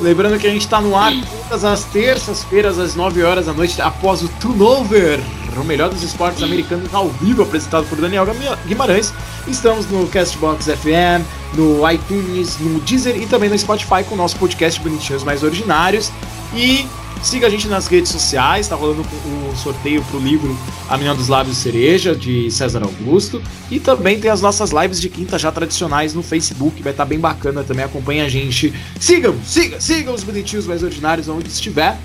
Lembrando que a gente tá no ar todas as terças-feiras, às 9 horas da noite, após o Turnover, o melhor dos esportes americanos ao vivo, apresentado por Daniel Guimarães. Estamos no Castbox FM, no iTunes, no Deezer e também no Spotify com o nosso podcast Bonitinhos Mais Originários. E siga a gente nas redes sociais, tá rolando o sorteio pro livro A Menina dos Lábios Cereja, de César Augusto. E também tem as nossas lives de quinta já tradicionais no Facebook, vai estar bem bacana também, acompanha a gente. Sigam, siga, sigam os bonitinhos mais ordinários onde estiver.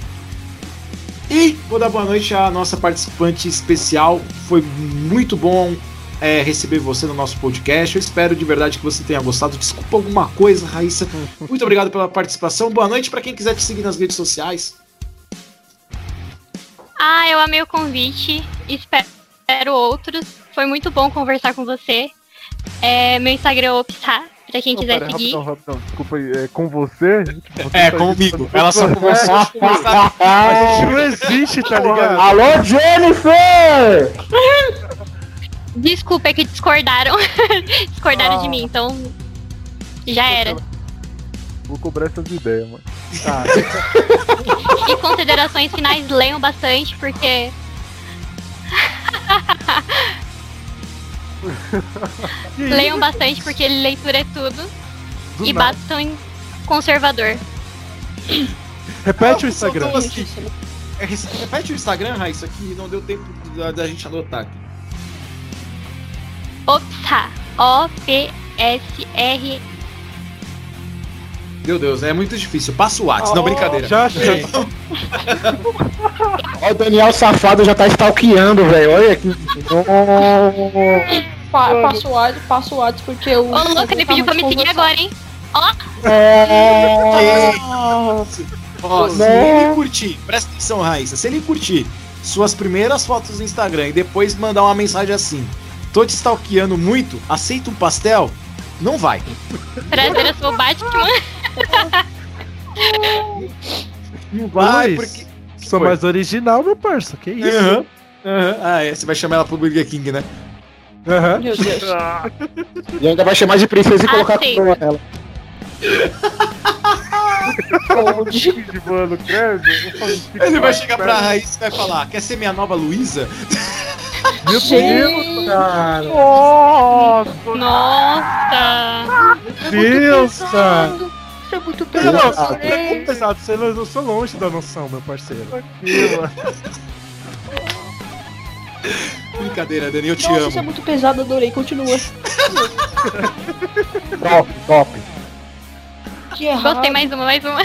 E vou dar boa noite à nossa participante especial. Foi muito bom é, receber você no nosso podcast. Eu espero de verdade que você tenha gostado. Desculpa alguma coisa, Raíssa. Muito obrigado pela participação. Boa noite para quem quiser te seguir nas redes sociais. Ah, eu amei o convite. Espero outros. Foi muito bom conversar com você. É, meu Instagram é Opsá, pra quem Não, quiser pera, seguir. rapidão, rapidão. Desculpa aí. É com você? Você É, tá comigo. aí- Ela só a conversar. A gente não existe, tá ligado? Alô, Jennifer! Desculpa, é que discordaram. discordaram Ah. de mim, então. Já era. Vou cobrar essas ideias, mano. E considerações finais, leiam bastante, porque. leiam bastante, porque leitura é tudo. Do e nada. batam em conservador. Repete o Ah, soltou Instagram. assim. É, Repete o Instagram, Raíssa, que não deu tempo da, da gente anotar aqui. Opsá. O-P-S-R. Meu Deus, é muito difícil. Passa o WhatsApp. Não, Oh, brincadeira. Já achei. Ó, o Daniel Safado já tá stalkeando, velho. Olha aqui. Pa passo o WhatsApp, passo o WhatsApp porque o. Ô, louco, ele pediu pra me seguir agora, hein? Ó, se Né? ele curtir, presta atenção, Raíssa. Se ele curtir suas primeiras fotos no Instagram e depois mandar uma mensagem assim: tô te stalkeando muito, aceita um pastel? Não vai. Prazer, eu sou o Batman. Vai, Luiz, porque. Sou Foi. mais original, meu parça. Que isso? Aham. Aham. Ah, é. Você vai chamar ela pro Burger King, né? Aham. Meu Deus. E ainda vai chamar de princesa e colocar a Aceito. coroa nela. Mano, Ele vai chegar pra Raíssa e vai falar: quer ser minha nova Luísa? Meu Gente. cara. Nossa! Nossa! Deus, cara. Isso é muito Não, não, pesado. você é muito pesado. Você não, eu sou longe da noção, meu parceiro. Brincadeira, Dani, eu te Nossa, isso é amo. muito pesado, adorei. Continua. Top, top. Que errado. Gostei, mais uma, mais uma.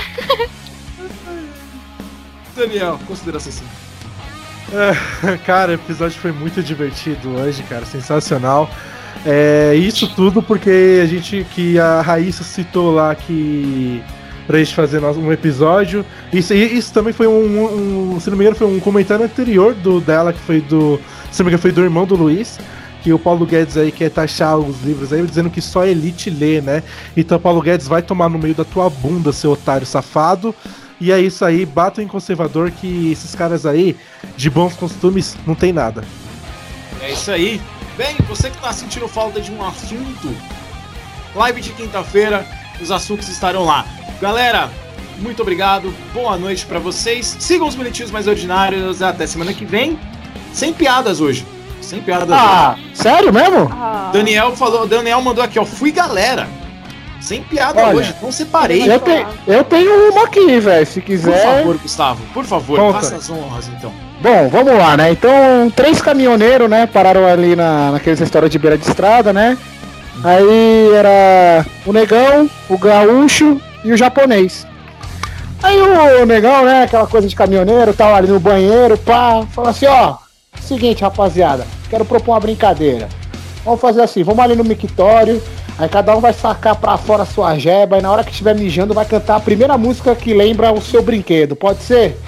Daniel, consideração assim. Cara, o episódio foi muito divertido hoje, cara, sensacional. É, isso tudo porque a gente que a Raíssa citou lá que pra gente fazer um episódio. Isso, isso também foi um, um- se não me engano, foi um comentário anterior do dela que foi do, se não me engano, foi do irmão do Luiz. Que o Paulo Guedes aí quer taxar os livros aí, dizendo que só elite lê, né? Então, Paulo Guedes vai tomar no meio da tua bunda, seu otário safado. E é isso aí, bata em conservador que esses caras aí, de bons costumes, não tem nada. É isso aí. Bem, você que tá sentindo falta de um assunto, live de quinta-feira, os assuntos estarão lá. Galera, muito obrigado, boa noite pra vocês. Sigam os bonitinhos mais ordinários até semana que vem. Sem piadas hoje. Sem piadas Ah, sério mesmo? Ah, hoje. Daniel falou, Daniel mandou aqui, ó, fui galera. Sem piada Olha, hoje, não separei. Eu, te, eu tenho uma aqui, velho. Se Por quiser. favor, Gustavo, por favor, Conta. faça as honras então. Bom, vamos lá, né? Então, três caminhoneiros, né? Pararam ali na, naqueles restaurantes de beira de estrada, né? Aí era o negão, o gaúcho e o japonês. Aí o negão, né? Aquela coisa de caminhoneiro, tava ali no banheiro, pá, falou assim: ó, seguinte, rapaziada, quero propor uma brincadeira. Vamos fazer assim, vamos ali no mictório, aí cada um vai sacar pra fora a sua jeba, e na hora que estiver mijando vai cantar a primeira música que lembra o seu brinquedo, pode ser?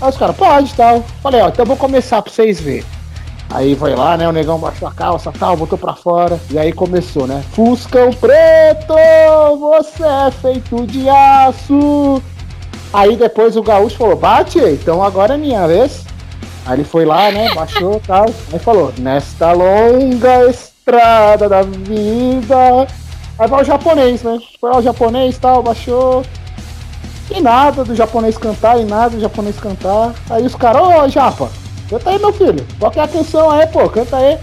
Aí os caras, pode tal. Falei, ó, então eu vou começar pra vocês verem. Aí foi lá, né? O negão baixou a calça tal, botou pra fora. E aí começou, né? Fuscão preto, você é feito de aço. Aí depois o gaúcho falou, bate, então agora é minha vez. Aí ele foi lá, né? Baixou e tal. Aí falou, nesta longa estrada da vida. Aí vai o japonês, né? Foi lá o japonês tal, baixou. E nada do japonês cantar, e nada do japonês cantar. Aí os caras, ô Japa, canta aí meu filho. Qual que é a atenção aí, pô? Canta aí.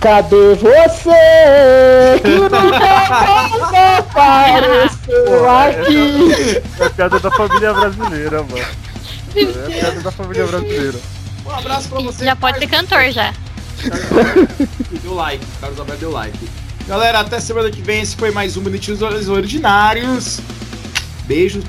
Cadê você que nunca mais apareceu aqui? É a piada da família brasileira, mano. É a piada da família brasileira. Um abraço pra você. Já pode ser cantor já. Deu like, o Carlos Alberto deu like. Galera, até semana que vem. Esse foi mais um Bonitinhos Ordinários. Beijo.